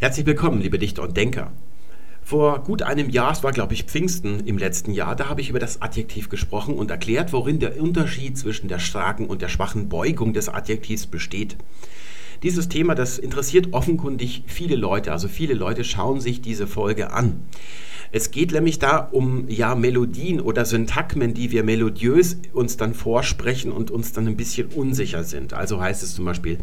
Herzlich willkommen, liebe Dichter und Denker. Vor gut einem Jahr, es war glaube ich Pfingsten im letzten Jahr, da habe ich über das Adjektiv gesprochen und erklärt, worin der Unterschied zwischen der starken und der schwachen Beugung des Adjektivs besteht. Dieses Thema, das interessiert offenkundig viele Leute, also viele Leute schauen sich diese Folge an. Es geht nämlich da um ja Melodien oder Syntagmen, die wir melodiös uns dann vorsprechen und uns dann ein bisschen unsicher sind. Also heißt es zum Beispiel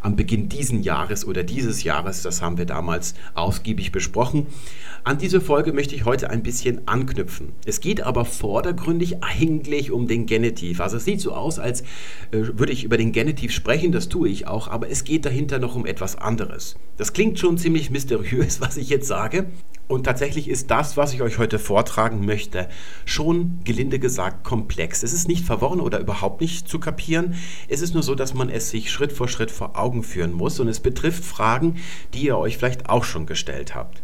am Beginn diesen Jahres oder dieses Jahres, das haben wir damals ausgiebig besprochen. An diese Folge möchte ich heute ein bisschen anknüpfen. Es geht aber vordergründig eigentlich um den Genitiv. Also es sieht so aus, als äh, würde ich über den Genitiv sprechen, das tue ich auch, aber es geht dahinter noch um etwas anderes. Das klingt schon ziemlich mysteriös, was ich jetzt sage. Und tatsächlich ist das, was ich euch heute vortragen möchte, schon gelinde gesagt komplex. Es ist nicht verworren oder überhaupt nicht zu kapieren. Es ist nur so, dass man es sich Schritt vor Schritt vor Augen führen muss und es betrifft Fragen, die ihr euch vielleicht auch schon gestellt habt.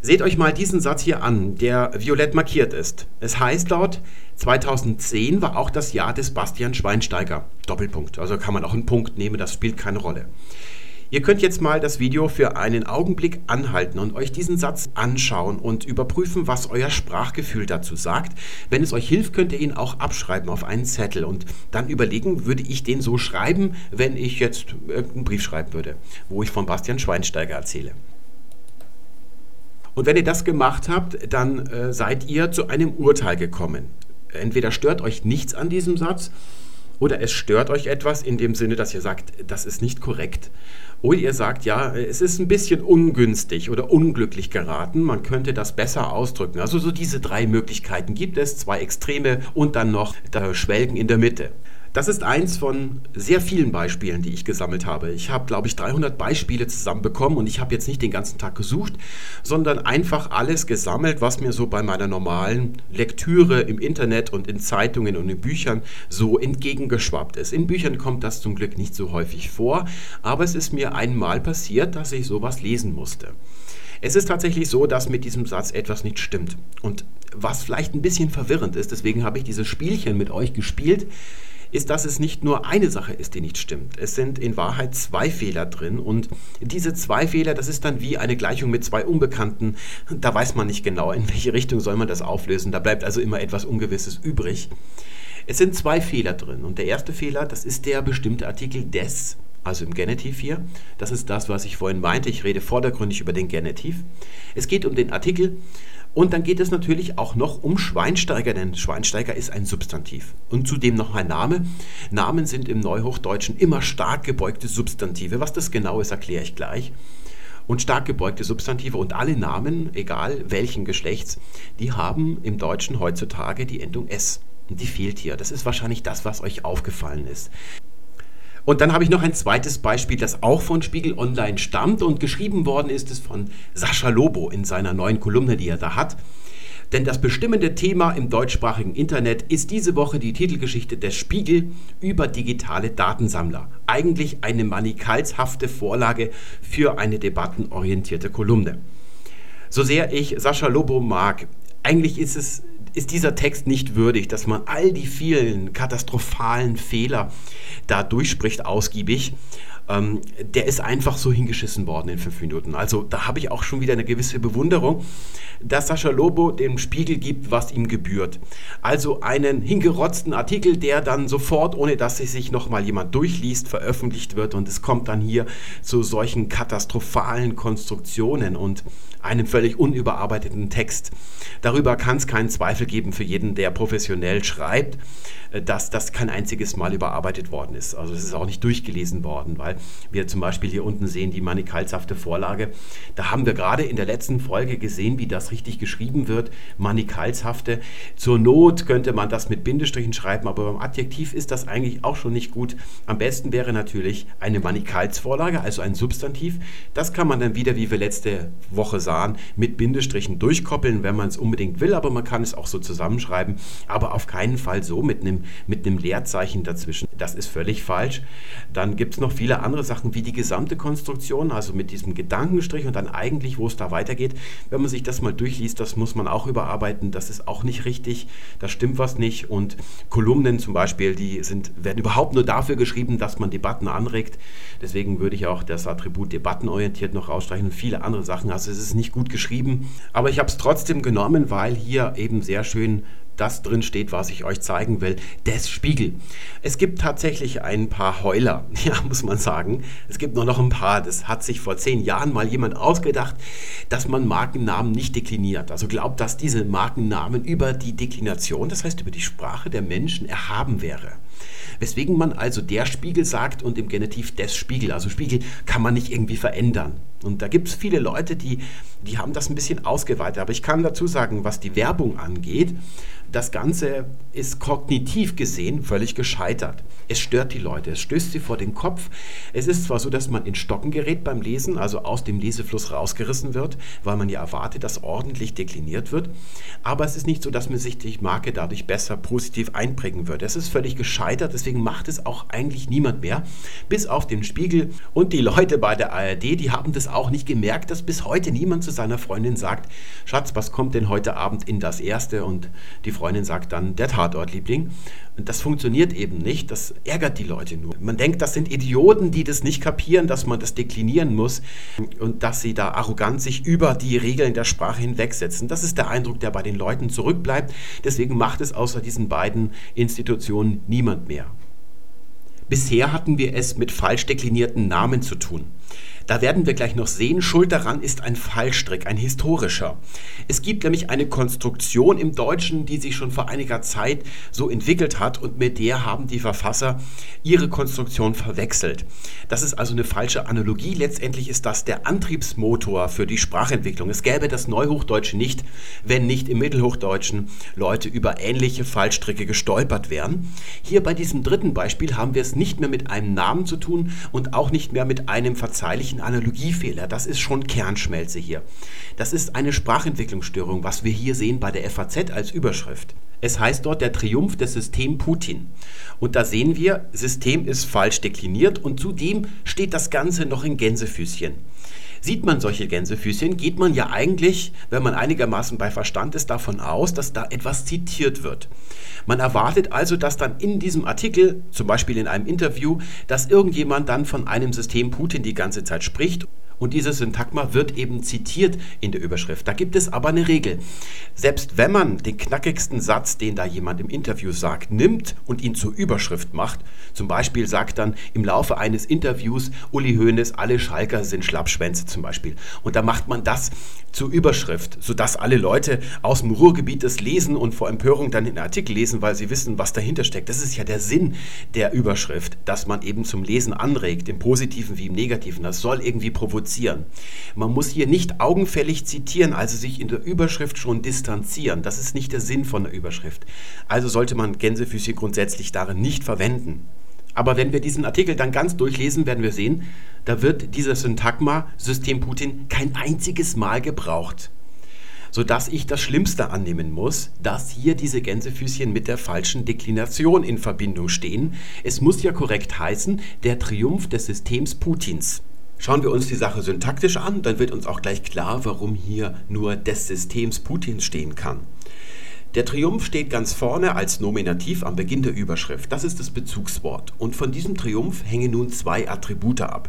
Seht euch mal diesen Satz hier an, der violett markiert ist. Es heißt dort, 2010 war auch das Jahr des Bastian Schweinsteiger. Doppelpunkt. Also kann man auch einen Punkt nehmen, das spielt keine Rolle. Ihr könnt jetzt mal das Video für einen Augenblick anhalten und euch diesen Satz anschauen und überprüfen, was euer Sprachgefühl dazu sagt. Wenn es euch hilft, könnt ihr ihn auch abschreiben auf einen Zettel und dann überlegen, würde ich den so schreiben, wenn ich jetzt einen Brief schreiben würde, wo ich von Bastian Schweinsteiger erzähle. Und wenn ihr das gemacht habt, dann äh, seid ihr zu einem Urteil gekommen. Entweder stört euch nichts an diesem Satz oder es stört euch etwas in dem Sinne, dass ihr sagt, das ist nicht korrekt. Oder ihr sagt, ja, es ist ein bisschen ungünstig oder unglücklich geraten, man könnte das besser ausdrücken. Also so diese drei Möglichkeiten gibt es, zwei Extreme und dann noch da Schwelgen in der Mitte. Das ist eins von sehr vielen Beispielen, die ich gesammelt habe. Ich habe, glaube ich, 300 Beispiele zusammenbekommen und ich habe jetzt nicht den ganzen Tag gesucht, sondern einfach alles gesammelt, was mir so bei meiner normalen Lektüre im Internet und in Zeitungen und in Büchern so entgegengeschwappt ist. In Büchern kommt das zum Glück nicht so häufig vor, aber es ist mir einmal passiert, dass ich sowas lesen musste. Es ist tatsächlich so, dass mit diesem Satz etwas nicht stimmt. Und was vielleicht ein bisschen verwirrend ist, deswegen habe ich dieses Spielchen mit euch gespielt, ist, dass es nicht nur eine Sache ist, die nicht stimmt. Es sind in Wahrheit zwei Fehler drin und diese zwei Fehler, das ist dann wie eine Gleichung mit zwei Unbekannten. Da weiß man nicht genau, in welche Richtung soll man das auflösen. Da bleibt also immer etwas Ungewisses übrig. Es sind zwei Fehler drin und der erste Fehler, das ist der bestimmte Artikel des also im Genitiv hier. Das ist das, was ich vorhin meinte. Ich rede vordergründig über den Genitiv. Es geht um den Artikel und dann geht es natürlich auch noch um Schweinsteiger, denn Schweinsteiger ist ein Substantiv. Und zudem noch ein Name. Namen sind im Neuhochdeutschen immer stark gebeugte Substantive. Was das genau ist, erkläre ich gleich. Und stark gebeugte Substantive und alle Namen, egal welchen Geschlechts, die haben im Deutschen heutzutage die Endung S. Und die fehlt hier. Das ist wahrscheinlich das, was euch aufgefallen ist. Und dann habe ich noch ein zweites Beispiel, das auch von Spiegel Online stammt und geschrieben worden ist es von Sascha Lobo in seiner neuen Kolumne, die er da hat. Denn das bestimmende Thema im deutschsprachigen Internet ist diese Woche die Titelgeschichte des Spiegel über digitale Datensammler. Eigentlich eine manikalshafte Vorlage für eine debattenorientierte Kolumne. So sehr ich Sascha Lobo mag, eigentlich ist es ist dieser Text nicht würdig, dass man all die vielen katastrophalen Fehler da durchspricht ausgiebig. Ähm, der ist einfach so hingeschissen worden in fünf Minuten. Also da habe ich auch schon wieder eine gewisse Bewunderung, dass Sascha Lobo dem Spiegel gibt, was ihm gebührt. Also einen hingerotzten Artikel, der dann sofort, ohne dass sich noch mal jemand durchliest, veröffentlicht wird und es kommt dann hier zu solchen katastrophalen Konstruktionen und einem völlig unüberarbeiteten Text. Darüber kann es keinen Zweifel geben für jeden, der professionell schreibt, äh, dass das kein einziges Mal überarbeitet worden ist. Also es ist auch nicht durchgelesen worden, weil wir zum Beispiel hier unten sehen die manikalshafte Vorlage. Da haben wir gerade in der letzten Folge gesehen, wie das richtig geschrieben wird. Manikalshafte. Zur Not könnte man das mit Bindestrichen schreiben, aber beim Adjektiv ist das eigentlich auch schon nicht gut. Am besten wäre natürlich eine Manikalsvorlage, also ein Substantiv. Das kann man dann wieder, wie wir letzte Woche sahen, mit Bindestrichen durchkoppeln, wenn man es unbedingt will, aber man kann es auch so zusammenschreiben, aber auf keinen Fall so mit einem mit einem Leerzeichen dazwischen. Das ist völlig falsch. Dann gibt es noch viele andere Sachen wie die gesamte Konstruktion, also mit diesem Gedankenstrich und dann eigentlich, wo es da weitergeht. Wenn man sich das mal durchliest, das muss man auch überarbeiten. Das ist auch nicht richtig, da stimmt was nicht. Und Kolumnen zum Beispiel, die sind, werden überhaupt nur dafür geschrieben, dass man Debatten anregt. Deswegen würde ich auch das Attribut debattenorientiert noch rausstreichen und viele andere Sachen. Also es ist nicht gut geschrieben, aber ich habe es trotzdem genommen, weil hier eben sehr schön das drin steht, was ich euch zeigen will, des Spiegel. Es gibt tatsächlich ein paar Heuler, ja, muss man sagen. Es gibt nur noch ein paar. Das hat sich vor zehn Jahren mal jemand ausgedacht, dass man Markennamen nicht dekliniert. Also glaubt, dass diese Markennamen über die Deklination, das heißt über die Sprache der Menschen, erhaben wäre. Weswegen man also der Spiegel sagt und im Genitiv des Spiegel. Also Spiegel kann man nicht irgendwie verändern. Und da gibt es viele Leute, die, die haben das ein bisschen ausgeweitet. Aber ich kann dazu sagen, was die Werbung angeht, das Ganze ist kognitiv gesehen völlig gescheitert. Es stört die Leute, es stößt sie vor den Kopf. Es ist zwar so, dass man in Stocken gerät beim Lesen, also aus dem Lesefluss rausgerissen wird, weil man ja erwartet, dass ordentlich dekliniert wird, aber es ist nicht so, dass man sich die Marke dadurch besser positiv einprägen würde. Es ist völlig gescheitert, deswegen macht es auch eigentlich niemand mehr, bis auf den Spiegel und die Leute bei der ARD, die haben das auch nicht gemerkt, dass bis heute niemand zu seiner Freundin sagt, Schatz, was kommt denn heute Abend in das Erste? Und die Freundin sagt dann, der Tatortliebling. Und das funktioniert eben nicht, das ärgert die Leute nur. Man denkt, das sind Idioten, die das nicht kapieren, dass man das deklinieren muss und dass sie da arrogant sich über die Regeln der Sprache hinwegsetzen. Das ist der Eindruck, der bei den Leuten zurückbleibt. Deswegen macht es außer diesen beiden Institutionen niemand mehr. Bisher hatten wir es mit falsch deklinierten Namen zu tun. Da werden wir gleich noch sehen, schuld daran ist ein Fallstrick, ein historischer. Es gibt nämlich eine Konstruktion im Deutschen, die sich schon vor einiger Zeit so entwickelt hat und mit der haben die Verfasser ihre Konstruktion verwechselt. Das ist also eine falsche Analogie. Letztendlich ist das der Antriebsmotor für die Sprachentwicklung. Es gäbe das Neuhochdeutsche nicht, wenn nicht im Mittelhochdeutschen Leute über ähnliche Fallstricke gestolpert wären. Hier bei diesem dritten Beispiel haben wir es nicht mehr mit einem Namen zu tun und auch nicht mehr mit einem verzeihlichen ein Analogiefehler. Das ist schon Kernschmelze hier. Das ist eine Sprachentwicklungsstörung, was wir hier sehen bei der FAZ als Überschrift. Es heißt dort der Triumph des Systems Putin. Und da sehen wir, System ist falsch dekliniert und zudem steht das Ganze noch in Gänsefüßchen. Sieht man solche Gänsefüßchen, geht man ja eigentlich, wenn man einigermaßen bei Verstand ist, davon aus, dass da etwas zitiert wird. Man erwartet also, dass dann in diesem Artikel, zum Beispiel in einem Interview, dass irgendjemand dann von einem System Putin die ganze Zeit spricht und dieses Syntagma wird eben zitiert in der Überschrift. Da gibt es aber eine Regel. Selbst wenn man den knackigsten Satz, den da jemand im Interview sagt, nimmt und ihn zur Überschrift macht, zum Beispiel sagt dann im Laufe eines Interviews Uli Hoeneß, alle Schalker sind Schlappschwänze zum Beispiel. Und da macht man das zur Überschrift, sodass alle Leute aus dem Ruhrgebiet das lesen und vor Empörung dann den Artikel lesen, weil sie wissen, was dahinter steckt. Das ist ja der Sinn der Überschrift, dass man eben zum Lesen anregt, im Positiven wie im Negativen. Das soll irgendwie provozieren provozieren. Man muss hier nicht augenfällig zitieren, also sich in der Überschrift schon distanzieren. Das ist nicht der Sinn von der Überschrift. Also sollte man Gänsefüßchen grundsätzlich darin nicht verwenden. Aber wenn wir diesen Artikel dann ganz durchlesen, werden wir sehen, da wird dieser Syntagma System Putin kein einziges Mal gebraucht. Sodass ich das Schlimmste annehmen muss, dass hier diese Gänsefüßchen mit der falschen Deklination in Verbindung stehen. Es muss ja korrekt heißen, der Triumph des Systems Putins. Schauen wir uns die Sache syntaktisch an, dann wird uns auch gleich klar, warum hier nur des Systems Putins stehen kann. Der Triumph steht ganz vorne als Nominativ am Beginn der Überschrift. Das ist das Bezugswort. Und von diesem Triumph hängen nun zwei Attribute ab.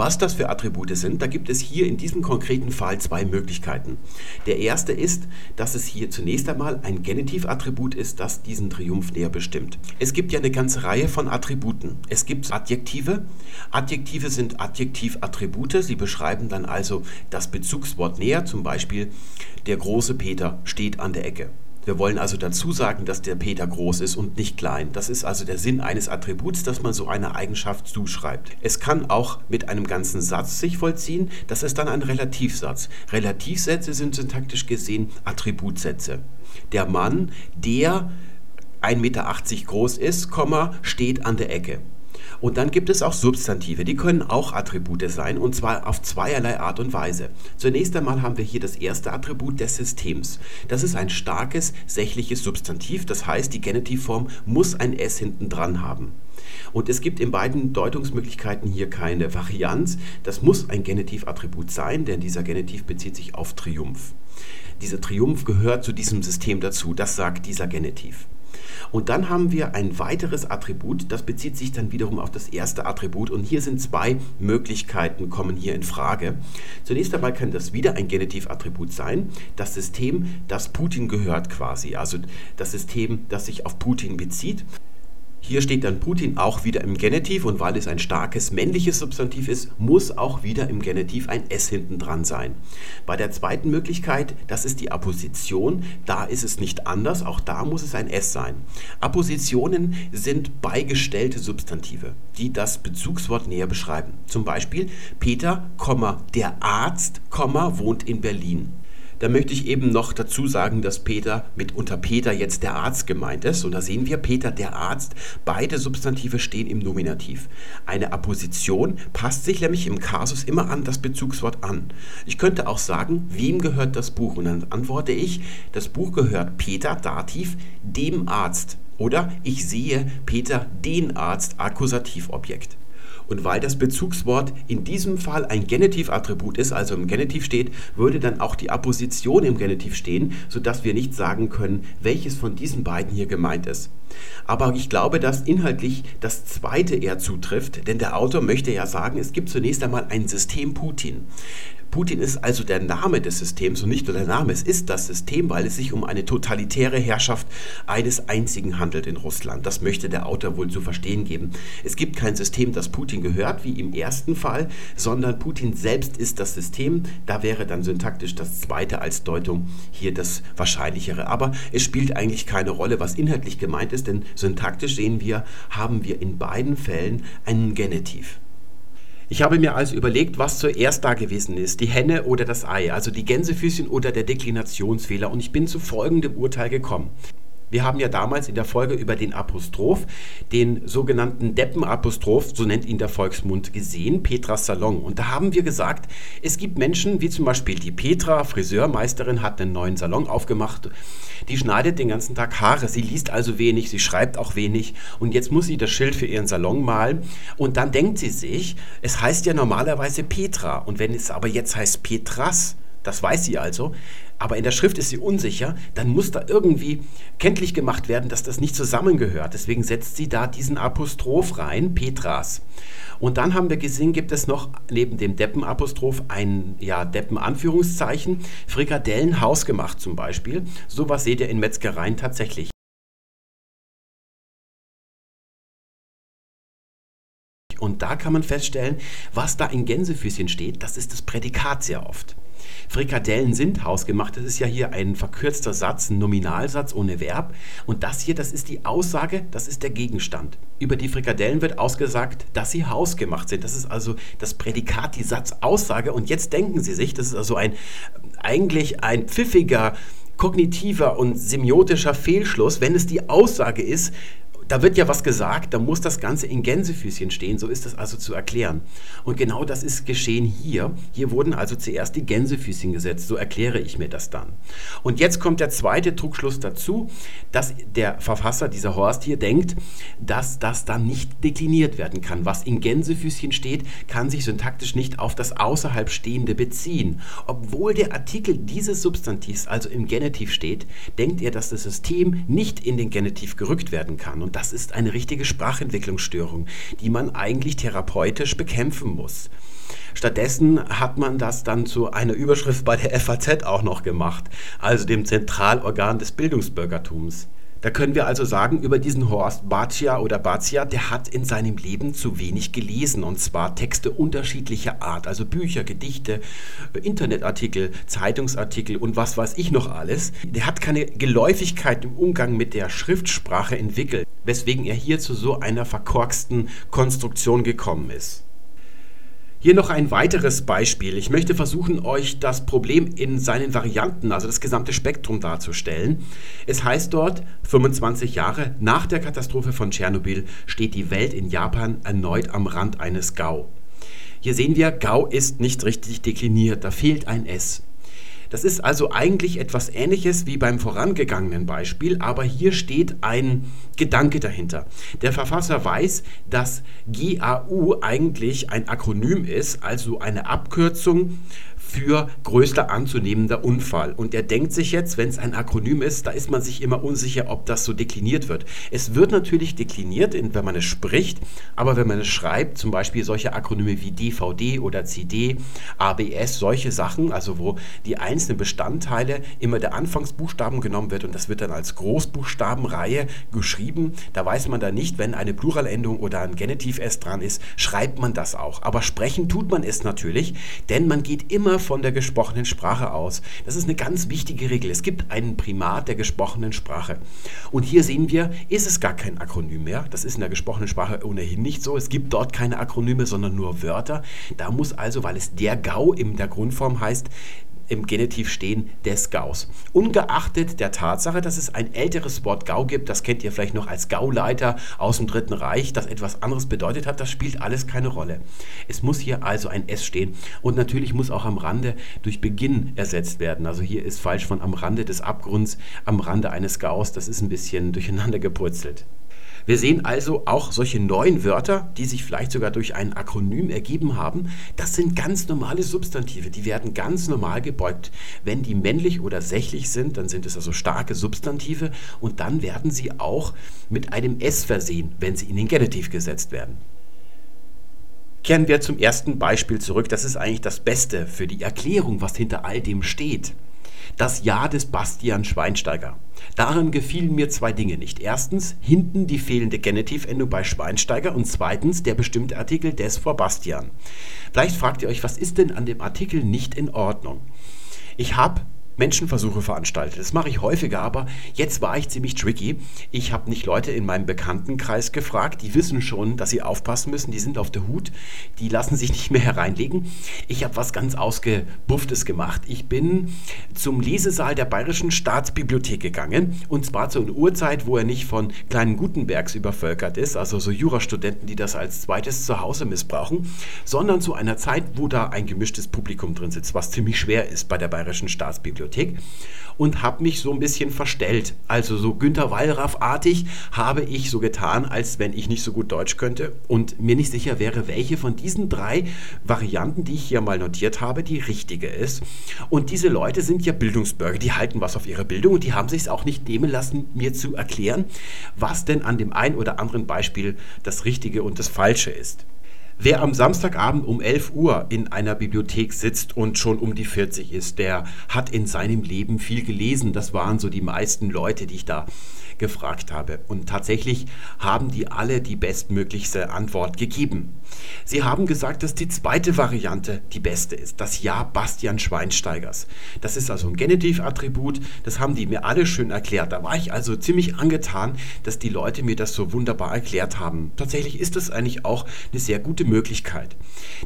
Was das für Attribute sind, da gibt es hier in diesem konkreten Fall zwei Möglichkeiten. Der erste ist, dass es hier zunächst einmal ein Genitivattribut ist, das diesen Triumph näher bestimmt. Es gibt ja eine ganze Reihe von Attributen. Es gibt Adjektive. Adjektive sind Adjektivattribute. Sie beschreiben dann also das Bezugswort näher, zum Beispiel der große Peter steht an der Ecke. Wir wollen also dazu sagen, dass der Peter groß ist und nicht klein. Das ist also der Sinn eines Attributs, dass man so eine Eigenschaft zuschreibt. Es kann auch mit einem ganzen Satz sich vollziehen. Das ist dann ein Relativsatz. Relativsätze sind syntaktisch gesehen Attributsätze. Der Mann, der 1,80 Meter groß ist, steht an der Ecke. Und dann gibt es auch Substantive, die können auch Attribute sein und zwar auf zweierlei Art und Weise. Zunächst einmal haben wir hier das erste Attribut des Systems. Das ist ein starkes sächliches Substantiv, das heißt, die Genitivform muss ein S hinten dran haben. Und es gibt in beiden Deutungsmöglichkeiten hier keine Varianz. Das muss ein Genitivattribut sein, denn dieser Genitiv bezieht sich auf Triumph. Dieser Triumph gehört zu diesem System dazu, das sagt dieser Genitiv. Und dann haben wir ein weiteres Attribut, das bezieht sich dann wiederum auf das erste Attribut. Und hier sind zwei Möglichkeiten, kommen hier in Frage. Zunächst einmal kann das wieder ein Genitivattribut sein, das System, das Putin gehört quasi, also das System, das sich auf Putin bezieht. Hier steht dann Putin auch wieder im Genitiv und weil es ein starkes männliches Substantiv ist, muss auch wieder im Genitiv ein S hinten dran sein. Bei der zweiten Möglichkeit, das ist die Apposition, da ist es nicht anders, auch da muss es ein S sein. Appositionen sind beigestellte Substantive, die das Bezugswort näher beschreiben. Zum Beispiel Peter, der Arzt, wohnt in Berlin. Da möchte ich eben noch dazu sagen, dass Peter mit unter Peter jetzt der Arzt gemeint ist. Und da sehen wir Peter der Arzt. Beide Substantive stehen im Nominativ. Eine Apposition passt sich nämlich im Kasus immer an das Bezugswort an. Ich könnte auch sagen, wem gehört das Buch? Und dann antworte ich, das Buch gehört Peter, Dativ, dem Arzt. Oder ich sehe Peter den Arzt, Akkusativobjekt. Und weil das Bezugswort in diesem Fall ein Genitivattribut ist, also im Genitiv steht, würde dann auch die Apposition im Genitiv stehen, sodass wir nicht sagen können, welches von diesen beiden hier gemeint ist. Aber ich glaube, dass inhaltlich das zweite eher zutrifft, denn der Autor möchte ja sagen, es gibt zunächst einmal ein System Putin. Putin ist also der Name des Systems und nicht nur der Name, es ist das System, weil es sich um eine totalitäre Herrschaft eines einzigen handelt in Russland. Das möchte der Autor wohl zu verstehen geben. Es gibt kein System, das Putin gehört, wie im ersten Fall, sondern Putin selbst ist das System. Da wäre dann syntaktisch das zweite als Deutung hier das wahrscheinlichere. Aber es spielt eigentlich keine Rolle, was inhaltlich gemeint ist, denn syntaktisch sehen wir, haben wir in beiden Fällen einen Genitiv. Ich habe mir also überlegt, was zuerst da gewesen ist, die Henne oder das Ei, also die Gänsefüßchen oder der Deklinationsfehler und ich bin zu folgendem Urteil gekommen. Wir haben ja damals in der Folge über den Apostroph, den sogenannten Deppenapostroph, so nennt ihn der Volksmund, gesehen, Petras Salon. Und da haben wir gesagt, es gibt Menschen, wie zum Beispiel die Petra, Friseurmeisterin, hat einen neuen Salon aufgemacht. Die schneidet den ganzen Tag Haare. Sie liest also wenig, sie schreibt auch wenig. Und jetzt muss sie das Schild für ihren Salon malen. Und dann denkt sie sich, es heißt ja normalerweise Petra. Und wenn es aber jetzt heißt Petras, das weiß sie also, aber in der Schrift ist sie unsicher, dann muss da irgendwie kenntlich gemacht werden, dass das nicht zusammengehört. Deswegen setzt sie da diesen Apostroph rein, Petras. Und dann haben wir gesehen, gibt es noch neben dem Deppenapostroph ein ja, Deppen-Anführungszeichen, Frikadellen hausgemacht zum Beispiel. Sowas seht ihr in Metzgereien tatsächlich. Und da kann man feststellen, was da in Gänsefüßchen steht, das ist das Prädikat sehr oft. Frikadellen sind hausgemacht. Das ist ja hier ein verkürzter Satz, ein Nominalsatz ohne Verb. Und das hier, das ist die Aussage, das ist der Gegenstand. Über die Frikadellen wird ausgesagt, dass sie hausgemacht sind. Das ist also das Prädikat, die Satzaussage. Und jetzt denken Sie sich, das ist also ein eigentlich ein pfiffiger kognitiver und semiotischer Fehlschluss, wenn es die Aussage ist, da wird ja was gesagt, da muss das Ganze in Gänsefüßchen stehen, so ist das also zu erklären. Und genau das ist geschehen hier. Hier wurden also zuerst die Gänsefüßchen gesetzt, so erkläre ich mir das dann. Und jetzt kommt der zweite Trugschluss dazu, dass der Verfasser, dieser Horst hier, denkt, dass das dann nicht dekliniert werden kann. Was in Gänsefüßchen steht, kann sich syntaktisch nicht auf das außerhalb Stehende beziehen. Obwohl der Artikel dieses Substantivs also im Genitiv steht, denkt er, dass das System nicht in den Genitiv gerückt werden kann. Und das ist eine richtige Sprachentwicklungsstörung, die man eigentlich therapeutisch bekämpfen muss. Stattdessen hat man das dann zu einer Überschrift bei der FAZ auch noch gemacht, also dem Zentralorgan des Bildungsbürgertums. Da können wir also sagen, über diesen Horst Bacia oder Bacia, der hat in seinem Leben zu wenig gelesen und zwar Texte unterschiedlicher Art, also Bücher, Gedichte, Internetartikel, Zeitungsartikel und was weiß ich noch alles. Der hat keine Geläufigkeit im Umgang mit der Schriftsprache entwickelt, weswegen er hier zu so einer verkorksten Konstruktion gekommen ist. Hier noch ein weiteres Beispiel. Ich möchte versuchen, euch das Problem in seinen Varianten, also das gesamte Spektrum darzustellen. Es heißt dort, 25 Jahre nach der Katastrophe von Tschernobyl steht die Welt in Japan erneut am Rand eines GAU. Hier sehen wir, GAU ist nicht richtig dekliniert, da fehlt ein S. Das ist also eigentlich etwas Ähnliches wie beim vorangegangenen Beispiel, aber hier steht ein Gedanke dahinter. Der Verfasser weiß, dass GAU eigentlich ein Akronym ist, also eine Abkürzung für größter anzunehmender Unfall. Und er denkt sich jetzt, wenn es ein Akronym ist, da ist man sich immer unsicher, ob das so dekliniert wird. Es wird natürlich dekliniert, wenn man es spricht, aber wenn man es schreibt, zum Beispiel solche Akronyme wie DVD oder CD, ABS, solche Sachen, also wo die einzelnen Bestandteile immer der Anfangsbuchstaben genommen wird und das wird dann als Großbuchstabenreihe geschrieben, da weiß man dann nicht, wenn eine Pluralendung oder ein Genitiv S dran ist, schreibt man das auch. Aber sprechen tut man es natürlich, denn man geht immer von der gesprochenen Sprache aus. Das ist eine ganz wichtige Regel. Es gibt einen Primat der gesprochenen Sprache. Und hier sehen wir, ist es gar kein Akronym mehr. Das ist in der gesprochenen Sprache ohnehin nicht so. Es gibt dort keine Akronyme, sondern nur Wörter. Da muss also, weil es der Gau in der Grundform heißt, im Genitiv stehen des Gaus. Ungeachtet der Tatsache, dass es ein älteres Wort Gau gibt, das kennt ihr vielleicht noch als Gauleiter aus dem Dritten Reich, das etwas anderes bedeutet hat, das spielt alles keine Rolle. Es muss hier also ein S stehen und natürlich muss auch am Rande durch Beginn ersetzt werden. Also hier ist falsch von am Rande des Abgrunds, am Rande eines Gaus, das ist ein bisschen durcheinander gepurzelt. Wir sehen also auch solche neuen Wörter, die sich vielleicht sogar durch ein Akronym ergeben haben. Das sind ganz normale Substantive, die werden ganz normal gebeugt. Wenn die männlich oder sächlich sind, dann sind es also starke Substantive und dann werden sie auch mit einem S versehen, wenn sie in den Genitiv gesetzt werden. Kehren wir zum ersten Beispiel zurück. Das ist eigentlich das Beste für die Erklärung, was hinter all dem steht. Das Jahr des Bastian Schweinsteiger. Daran gefielen mir zwei Dinge nicht. Erstens hinten die fehlende Genitivendung bei Schweinsteiger und zweitens der bestimmte Artikel des vor Bastian. Vielleicht fragt ihr euch, was ist denn an dem Artikel nicht in Ordnung? Ich habe Menschenversuche veranstaltet. Das mache ich häufiger, aber jetzt war ich ziemlich tricky. Ich habe nicht Leute in meinem Bekanntenkreis gefragt, die wissen schon, dass sie aufpassen müssen, die sind auf der Hut, die lassen sich nicht mehr hereinlegen. Ich habe was ganz Ausgebufftes gemacht. Ich bin zum Lesesaal der Bayerischen Staatsbibliothek gegangen und zwar zu einer Uhrzeit, wo er nicht von kleinen Gutenbergs übervölkert ist, also so Jurastudenten, die das als zweites Zuhause missbrauchen, sondern zu einer Zeit, wo da ein gemischtes Publikum drin sitzt, was ziemlich schwer ist bei der Bayerischen Staatsbibliothek. Bibliothek und habe mich so ein bisschen verstellt. Also so Günter Wallraff-artig habe ich so getan, als wenn ich nicht so gut Deutsch könnte und mir nicht sicher wäre, welche von diesen drei Varianten, die ich hier mal notiert habe, die richtige ist. Und diese Leute sind ja Bildungsbürger, die halten was auf ihre Bildung und die haben sich es auch nicht nehmen lassen, mir zu erklären, was denn an dem einen oder anderen Beispiel das Richtige und das Falsche ist. Wer am Samstagabend um 11 Uhr in einer Bibliothek sitzt und schon um die 40 ist, der hat in seinem Leben viel gelesen. Das waren so die meisten Leute, die ich da gefragt habe. Und tatsächlich haben die alle die bestmöglichste Antwort gegeben. Sie haben gesagt, dass die zweite Variante die beste ist, das Ja Bastian Schweinsteigers. Das ist also ein Genitivattribut, das haben die mir alle schön erklärt. Da war ich also ziemlich angetan, dass die Leute mir das so wunderbar erklärt haben. Tatsächlich ist das eigentlich auch eine sehr gute Möglichkeit.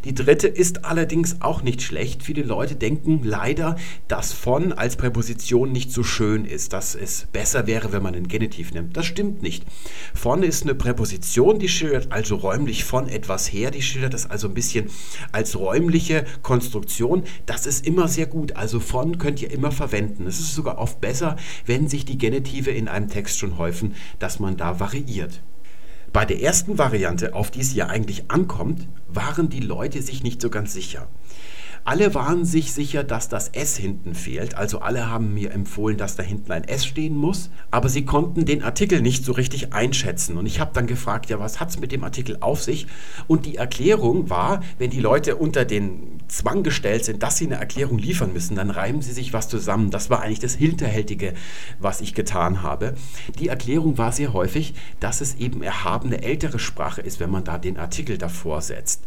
Die dritte ist allerdings auch nicht schlecht. Viele Leute denken leider, dass von als Präposition nicht so schön ist, dass es besser wäre, wenn man ein Genitiv Genitiv nimmt. Das stimmt nicht. Vorne ist eine Präposition, die schildert also räumlich von etwas her, die schildert das also ein bisschen als räumliche Konstruktion. Das ist immer sehr gut. Also von könnt ihr immer verwenden. Es ist sogar oft besser, wenn sich die Genitive in einem Text schon häufen, dass man da variiert. Bei der ersten Variante, auf die es ja eigentlich ankommt, waren die Leute sich nicht so ganz sicher. Alle waren sich sicher, dass das S hinten fehlt, also alle haben mir empfohlen, dass da hinten ein S stehen muss, aber sie konnten den Artikel nicht so richtig einschätzen. Und ich habe dann gefragt, ja, was hat es mit dem Artikel auf sich? Und die Erklärung war, wenn die Leute unter den Zwang gestellt sind, dass sie eine Erklärung liefern müssen, dann reimen sie sich was zusammen. Das war eigentlich das Hinterhältige, was ich getan habe. Die Erklärung war sehr häufig, dass es eben erhabene ältere Sprache ist, wenn man da den Artikel davor setzt.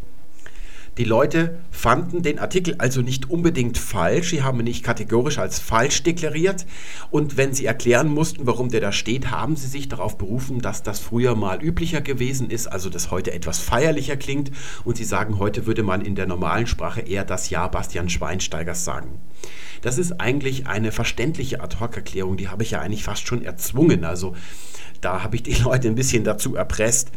Die Leute fanden den Artikel also nicht unbedingt falsch, sie haben ihn nicht kategorisch als falsch deklariert und wenn sie erklären mussten, warum der da steht, haben sie sich darauf berufen, dass das früher mal üblicher gewesen ist, also das heute etwas feierlicher klingt und sie sagen, heute würde man in der normalen Sprache eher das Ja Bastian Schweinsteigers sagen. Das ist eigentlich eine verständliche Ad-Hoc-Erklärung, die habe ich ja eigentlich fast schon erzwungen, also da habe ich die Leute ein bisschen dazu erpresst.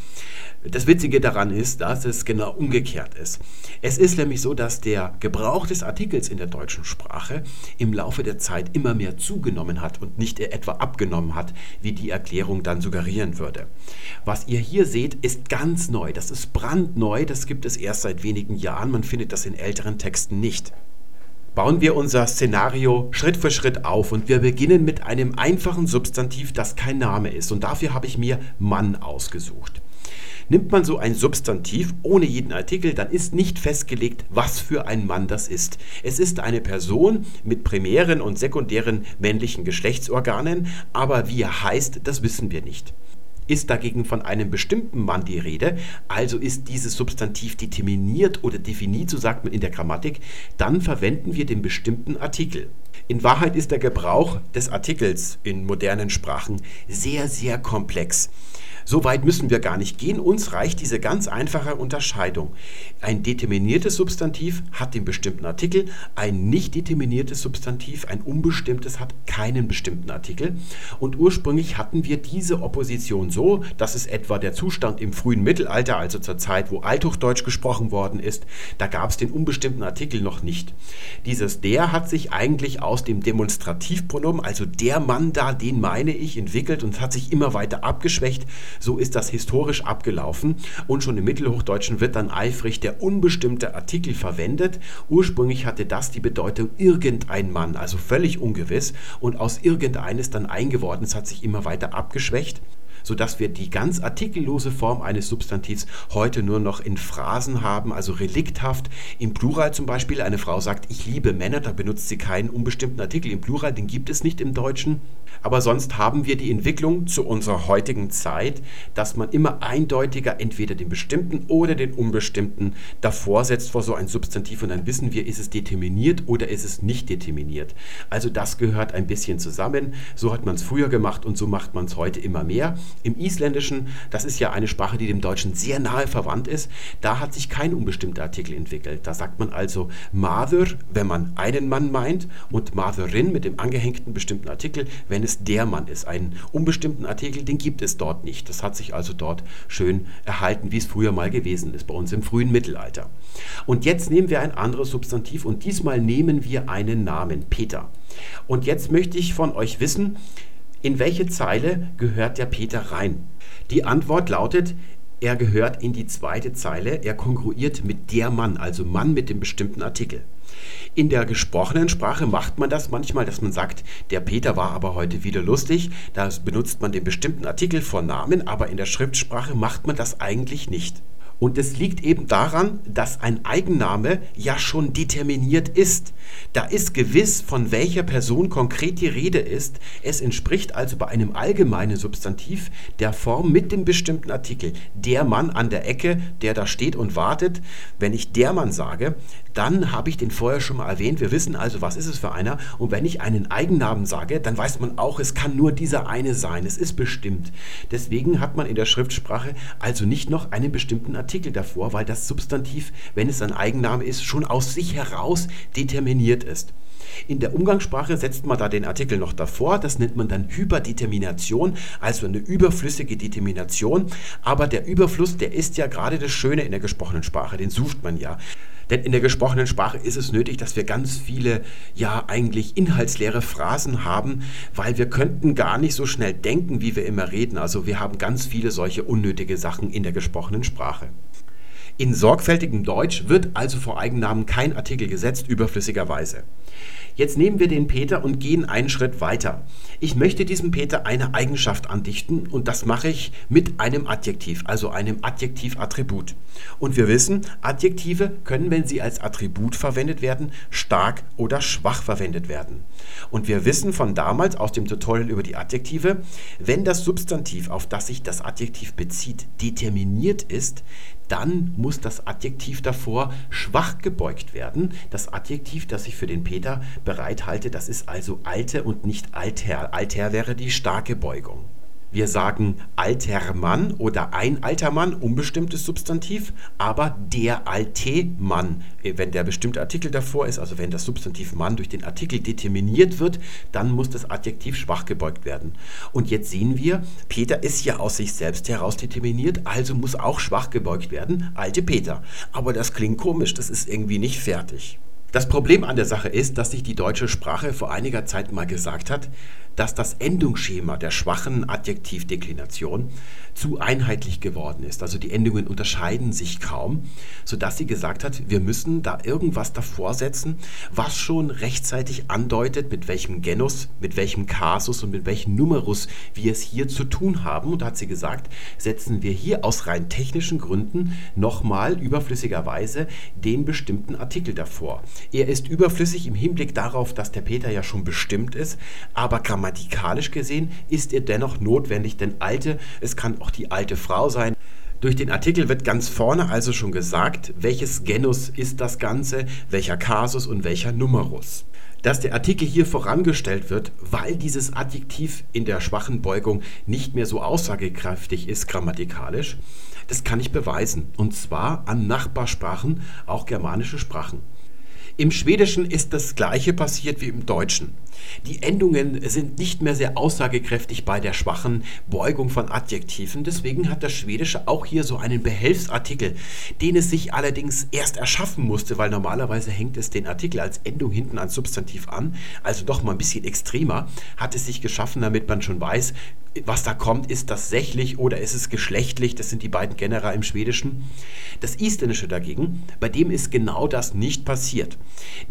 Das Witzige daran ist, dass es genau umgekehrt ist. Es ist nämlich so, dass der Gebrauch des Artikels in der deutschen Sprache im Laufe der Zeit immer mehr zugenommen hat und nicht etwa abgenommen hat, wie die Erklärung dann suggerieren würde. Was ihr hier seht, ist ganz neu. Das ist brandneu. Das gibt es erst seit wenigen Jahren. Man findet das in älteren Texten nicht bauen wir unser Szenario Schritt für Schritt auf und wir beginnen mit einem einfachen Substantiv, das kein Name ist. Und dafür habe ich mir Mann ausgesucht. Nimmt man so ein Substantiv ohne jeden Artikel, dann ist nicht festgelegt, was für ein Mann das ist. Es ist eine Person mit primären und sekundären männlichen Geschlechtsorganen, aber wie er heißt, das wissen wir nicht. Ist dagegen von einem bestimmten Mann die Rede, also ist dieses Substantiv determiniert oder definiert, so sagt man in der Grammatik, dann verwenden wir den bestimmten Artikel. In Wahrheit ist der Gebrauch des Artikels in modernen Sprachen sehr, sehr komplex. So weit müssen wir gar nicht gehen. Uns reicht diese ganz einfache Unterscheidung. Ein determiniertes Substantiv hat den bestimmten Artikel, ein nicht determiniertes Substantiv, ein unbestimmtes, hat keinen bestimmten Artikel. Und ursprünglich hatten wir diese Opposition so, dass es etwa der Zustand im frühen Mittelalter, also zur Zeit, wo Althochdeutsch gesprochen worden ist, da gab es den unbestimmten Artikel noch nicht. Dieses der hat sich eigentlich aus dem Demonstrativpronomen, also der Mann da, den meine ich, entwickelt und hat sich immer weiter abgeschwächt, so ist das historisch abgelaufen und schon im Mittelhochdeutschen wird dann eifrig der unbestimmte Artikel verwendet. Ursprünglich hatte das die Bedeutung irgendein Mann, also völlig ungewiss und aus irgendein ist dann eingeworden. Es hat sich immer weiter abgeschwächt sodass wir die ganz artikellose Form eines Substantivs heute nur noch in Phrasen haben, also relikthaft. Im Plural zum Beispiel, eine Frau sagt, ich liebe Männer, da benutzt sie keinen unbestimmten Artikel im Plural, den gibt es nicht im Deutschen. Aber sonst haben wir die Entwicklung zu unserer heutigen Zeit, dass man immer eindeutiger entweder den bestimmten oder den unbestimmten davor setzt vor so ein Substantiv und dann wissen wir, ist es determiniert oder ist es nicht determiniert. Also das gehört ein bisschen zusammen. So hat man es früher gemacht und so macht man es heute immer mehr. Im Isländischen, das ist ja eine Sprache, die dem Deutschen sehr nahe verwandt ist, da hat sich kein unbestimmter Artikel entwickelt. Da sagt man also Mother, wenn man einen Mann meint, und Motherin mit dem angehängten bestimmten Artikel, wenn es der Mann ist. Einen unbestimmten Artikel, den gibt es dort nicht. Das hat sich also dort schön erhalten, wie es früher mal gewesen ist, bei uns im frühen Mittelalter. Und jetzt nehmen wir ein anderes Substantiv und diesmal nehmen wir einen Namen, Peter. Und jetzt möchte ich von euch wissen, in welche Zeile gehört der Peter rein? Die Antwort lautet, er gehört in die zweite Zeile, er kongruiert mit der Mann, also Mann mit dem bestimmten Artikel. In der gesprochenen Sprache macht man das manchmal, dass man sagt, der Peter war aber heute wieder lustig. Da benutzt man den bestimmten Artikel vor Namen, aber in der Schriftsprache macht man das eigentlich nicht. Und es liegt eben daran, dass ein Eigenname ja schon determiniert ist. Da ist gewiss, von welcher Person konkret die Rede ist. Es entspricht also bei einem allgemeinen Substantiv der Form mit dem bestimmten Artikel. Der Mann an der Ecke, der da steht und wartet. Wenn ich der Mann sage, dann habe ich den vorher schon mal erwähnt. Wir wissen also, was ist es für einer. Und wenn ich einen Eigennamen sage, dann weiß man auch, es kann nur dieser eine sein. Es ist bestimmt. Deswegen hat man in der Schriftsprache also nicht noch einen bestimmten Artikel davor, weil das Substantiv, wenn es ein Eigenname ist, schon aus sich heraus determiniert ist. In der Umgangssprache setzt man da den Artikel noch davor, das nennt man dann Hyperdetermination, also eine überflüssige Determination. Aber der Überfluss, der ist ja gerade das Schöne in der gesprochenen Sprache, den sucht man ja. Denn in der gesprochenen Sprache ist es nötig, dass wir ganz viele, ja eigentlich inhaltsleere Phrasen haben, weil wir könnten gar nicht so schnell denken, wie wir immer reden. Also wir haben ganz viele solche unnötige Sachen in der gesprochenen Sprache. In sorgfältigem Deutsch wird also vor Eigennamen kein Artikel gesetzt, überflüssigerweise. Jetzt nehmen wir den Peter und gehen einen Schritt weiter. Ich möchte diesem Peter eine Eigenschaft andichten und das mache ich mit einem Adjektiv, also einem Adjektivattribut. Und wir wissen, Adjektive können, wenn sie als Attribut verwendet werden, stark oder schwach verwendet werden. Und wir wissen von damals aus dem Tutorial über die Adjektive, wenn das Substantiv, auf das sich das Adjektiv bezieht, determiniert ist, dann muss das Adjektiv davor schwach gebeugt werden. Das Adjektiv, das ich für den Peter bereithalte, das ist also alte und nicht alter. Alter wäre die starke Beugung. Wir sagen alter Mann oder ein alter Mann, unbestimmtes Substantiv, aber der alte Mann. Wenn der bestimmte Artikel davor ist, also wenn das Substantiv Mann durch den Artikel determiniert wird, dann muss das Adjektiv schwach gebeugt werden. Und jetzt sehen wir, Peter ist ja aus sich selbst heraus determiniert, also muss auch schwach gebeugt werden, alte Peter. Aber das klingt komisch, das ist irgendwie nicht fertig. Das Problem an der Sache ist, dass sich die deutsche Sprache vor einiger Zeit mal gesagt hat, dass das Endungsschema der schwachen Adjektivdeklination zu einheitlich geworden ist. Also die Endungen unterscheiden sich kaum, sodass sie gesagt hat, wir müssen da irgendwas davor setzen, was schon rechtzeitig andeutet, mit welchem Genus, mit welchem Kasus und mit welchem Numerus wir es hier zu tun haben. Und da hat sie gesagt, setzen wir hier aus rein technischen Gründen nochmal überflüssigerweise den bestimmten Artikel davor. Er ist überflüssig im Hinblick darauf, dass der Peter ja schon bestimmt ist, aber grammatikalisch gesehen ist er dennoch notwendig, denn alte, es kann auch die alte Frau sein. Durch den Artikel wird ganz vorne also schon gesagt, welches Genus ist das Ganze, welcher Kasus und welcher Numerus. Dass der Artikel hier vorangestellt wird, weil dieses Adjektiv in der schwachen Beugung nicht mehr so aussagekräftig ist grammatikalisch, das kann ich beweisen. Und zwar an Nachbarsprachen, auch germanische Sprachen. Im Schwedischen ist das gleiche passiert wie im Deutschen. Die Endungen sind nicht mehr sehr aussagekräftig bei der schwachen Beugung von Adjektiven. Deswegen hat das Schwedische auch hier so einen Behelfsartikel, den es sich allerdings erst erschaffen musste, weil normalerweise hängt es den Artikel als Endung hinten ans Substantiv an. Also doch mal ein bisschen extremer. Hat es sich geschaffen, damit man schon weiß, was da kommt, ist das sächlich oder ist es geschlechtlich? Das sind die beiden Genera im Schwedischen. Das Isländische dagegen, bei dem ist genau das nicht passiert.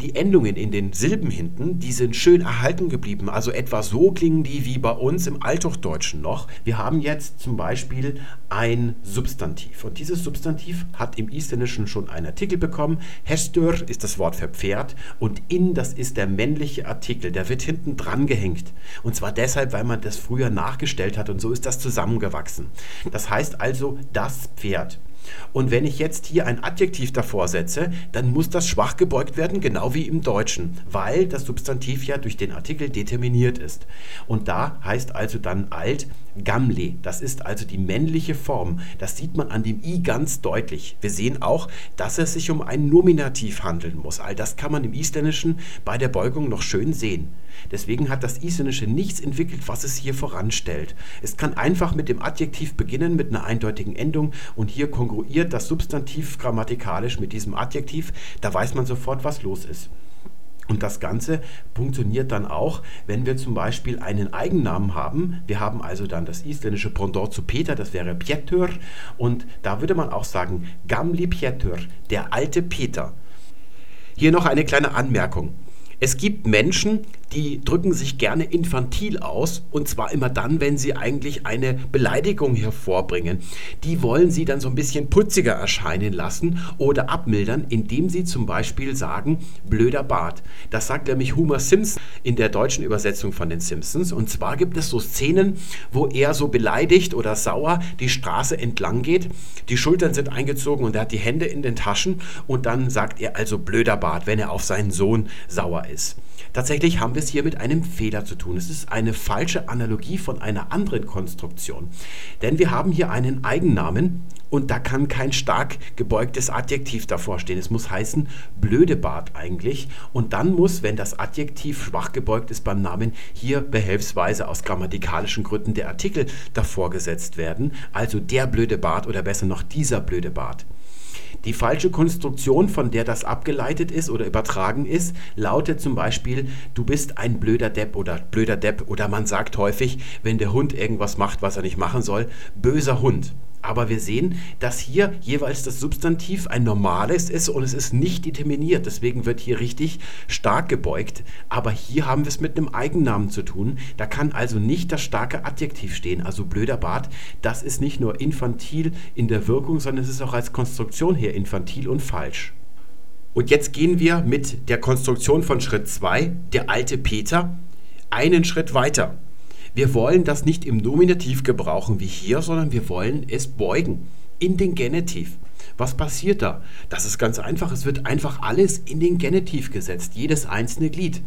Die Endungen in den Silben hinten, die sind schön erhalten geblieben. Also etwa so klingen die wie bei uns im Althochdeutschen noch. Wir haben jetzt zum Beispiel ein Substantiv. Und dieses Substantiv hat im Isländischen schon einen Artikel bekommen. Hestur ist das Wort für Pferd und in, das ist der männliche Artikel. Der wird hinten dran gehängt. Und zwar deshalb, weil man das früher nachgeschrieben gestellt hat und so ist das zusammengewachsen. Das heißt also das Pferd. Und wenn ich jetzt hier ein Adjektiv davor setze, dann muss das schwach gebeugt werden, genau wie im Deutschen, weil das Substantiv ja durch den Artikel determiniert ist. Und da heißt also dann alt Gamle. Das ist also die männliche Form. Das sieht man an dem i ganz deutlich. Wir sehen auch, dass es sich um ein Nominativ handeln muss. All das kann man im Isländischen bei der Beugung noch schön sehen. Deswegen hat das Isländische nichts entwickelt, was es hier voranstellt. Es kann einfach mit dem Adjektiv beginnen, mit einer eindeutigen Endung und hier kongruiert das Substantiv grammatikalisch mit diesem Adjektiv. Da weiß man sofort, was los ist. Und das Ganze funktioniert dann auch, wenn wir zum Beispiel einen Eigennamen haben. Wir haben also dann das isländische Pendant zu Peter, das wäre Pietur. Und da würde man auch sagen, Gamli Pietur, der alte Peter. Hier noch eine kleine Anmerkung. Es gibt Menschen, die drücken sich gerne infantil aus und zwar immer dann, wenn sie eigentlich eine Beleidigung hervorbringen. Die wollen sie dann so ein bisschen putziger erscheinen lassen oder abmildern, indem sie zum Beispiel sagen, blöder Bart. Das sagt nämlich Homer Simpson in der deutschen Übersetzung von den Simpsons. Und zwar gibt es so Szenen, wo er so beleidigt oder sauer die Straße entlang geht. Die Schultern sind eingezogen und er hat die Hände in den Taschen und dann sagt er also blöder Bart, wenn er auf seinen Sohn sauer ist. Tatsächlich haben wir es hier mit einem Fehler zu tun. Es ist eine falsche Analogie von einer anderen Konstruktion. Denn wir haben hier einen Eigennamen und da kann kein stark gebeugtes Adjektiv davor stehen. Es muss heißen blöde Bart eigentlich. Und dann muss, wenn das Adjektiv schwach gebeugt ist beim Namen, hier behelfsweise aus grammatikalischen Gründen der Artikel davor gesetzt werden. Also der blöde Bart oder besser noch dieser blöde Bart. Die falsche Konstruktion, von der das abgeleitet ist oder übertragen ist, lautet zum Beispiel, du bist ein blöder Depp oder blöder Depp oder man sagt häufig, wenn der Hund irgendwas macht, was er nicht machen soll, böser Hund. Aber wir sehen, dass hier jeweils das Substantiv ein normales ist und es ist nicht determiniert. Deswegen wird hier richtig stark gebeugt. Aber hier haben wir es mit einem Eigennamen zu tun. Da kann also nicht das starke Adjektiv stehen. Also blöder Bart, das ist nicht nur infantil in der Wirkung, sondern es ist auch als Konstruktion her infantil und falsch. Und jetzt gehen wir mit der Konstruktion von Schritt 2, der alte Peter, einen Schritt weiter. Wir wollen das nicht im Nominativ gebrauchen wie hier, sondern wir wollen es beugen in den Genitiv. Was passiert da? Das ist ganz einfach. Es wird einfach alles in den Genitiv gesetzt, jedes einzelne Glied.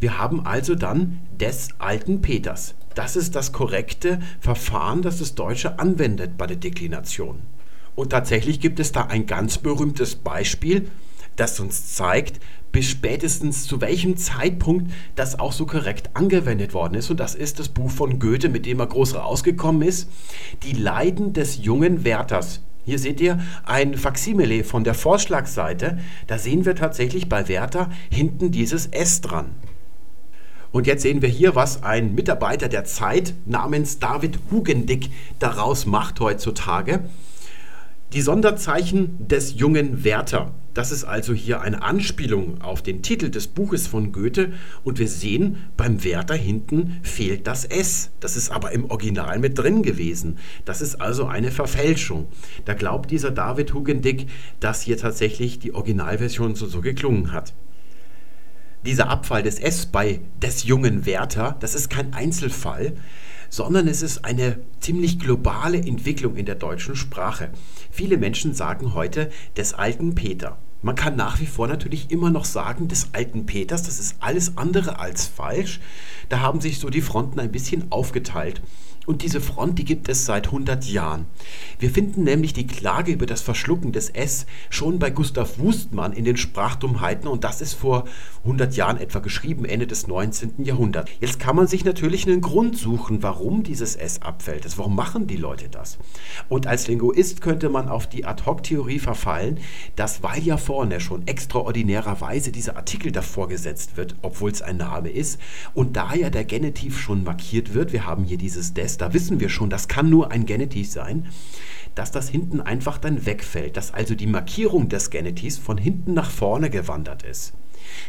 Wir haben also dann des alten Peters. Das ist das korrekte Verfahren, das das Deutsche anwendet bei der Deklination. Und tatsächlich gibt es da ein ganz berühmtes Beispiel, das uns zeigt, bis spätestens zu welchem Zeitpunkt das auch so korrekt angewendet worden ist. Und das ist das Buch von Goethe, mit dem er groß rausgekommen ist. Die Leiden des jungen Wärters. Hier seht ihr ein Faksimile von der Vorschlagseite. Da sehen wir tatsächlich bei Werther hinten dieses S dran. Und jetzt sehen wir hier, was ein Mitarbeiter der Zeit namens David Hugendick daraus macht heutzutage. Die Sonderzeichen des jungen Werther. Das ist also hier eine Anspielung auf den Titel des Buches von Goethe und wir sehen, beim Werther hinten fehlt das S. Das ist aber im Original mit drin gewesen. Das ist also eine Verfälschung. Da glaubt dieser David Hugendick, dass hier tatsächlich die Originalversion so, so geklungen hat dieser Abfall des S bei des jungen Werther, das ist kein Einzelfall, sondern es ist eine ziemlich globale Entwicklung in der deutschen Sprache. Viele Menschen sagen heute des alten Peter. Man kann nach wie vor natürlich immer noch sagen, des alten Peters, das ist alles andere als falsch. Da haben sich so die Fronten ein bisschen aufgeteilt. Und diese Front, die gibt es seit 100 Jahren. Wir finden nämlich die Klage über das Verschlucken des S schon bei Gustav Wustmann in den Sprachdummheiten und das ist vor 100 Jahren etwa geschrieben, Ende des 19. Jahrhunderts. Jetzt kann man sich natürlich einen Grund suchen, warum dieses S abfällt. Also warum machen die Leute das? Und als Linguist könnte man auf die Ad-Hoc-Theorie verfallen, dass weil ja vorne schon extraordinärerweise dieser Artikel davor gesetzt wird, obwohl es ein Name ist, und da ja der Genitiv schon markiert wird, wir haben hier dieses des, da wissen wir schon, das kann nur ein Genitiv sein, dass das hinten einfach dann wegfällt, dass also die Markierung des Genitivs von hinten nach vorne gewandert ist.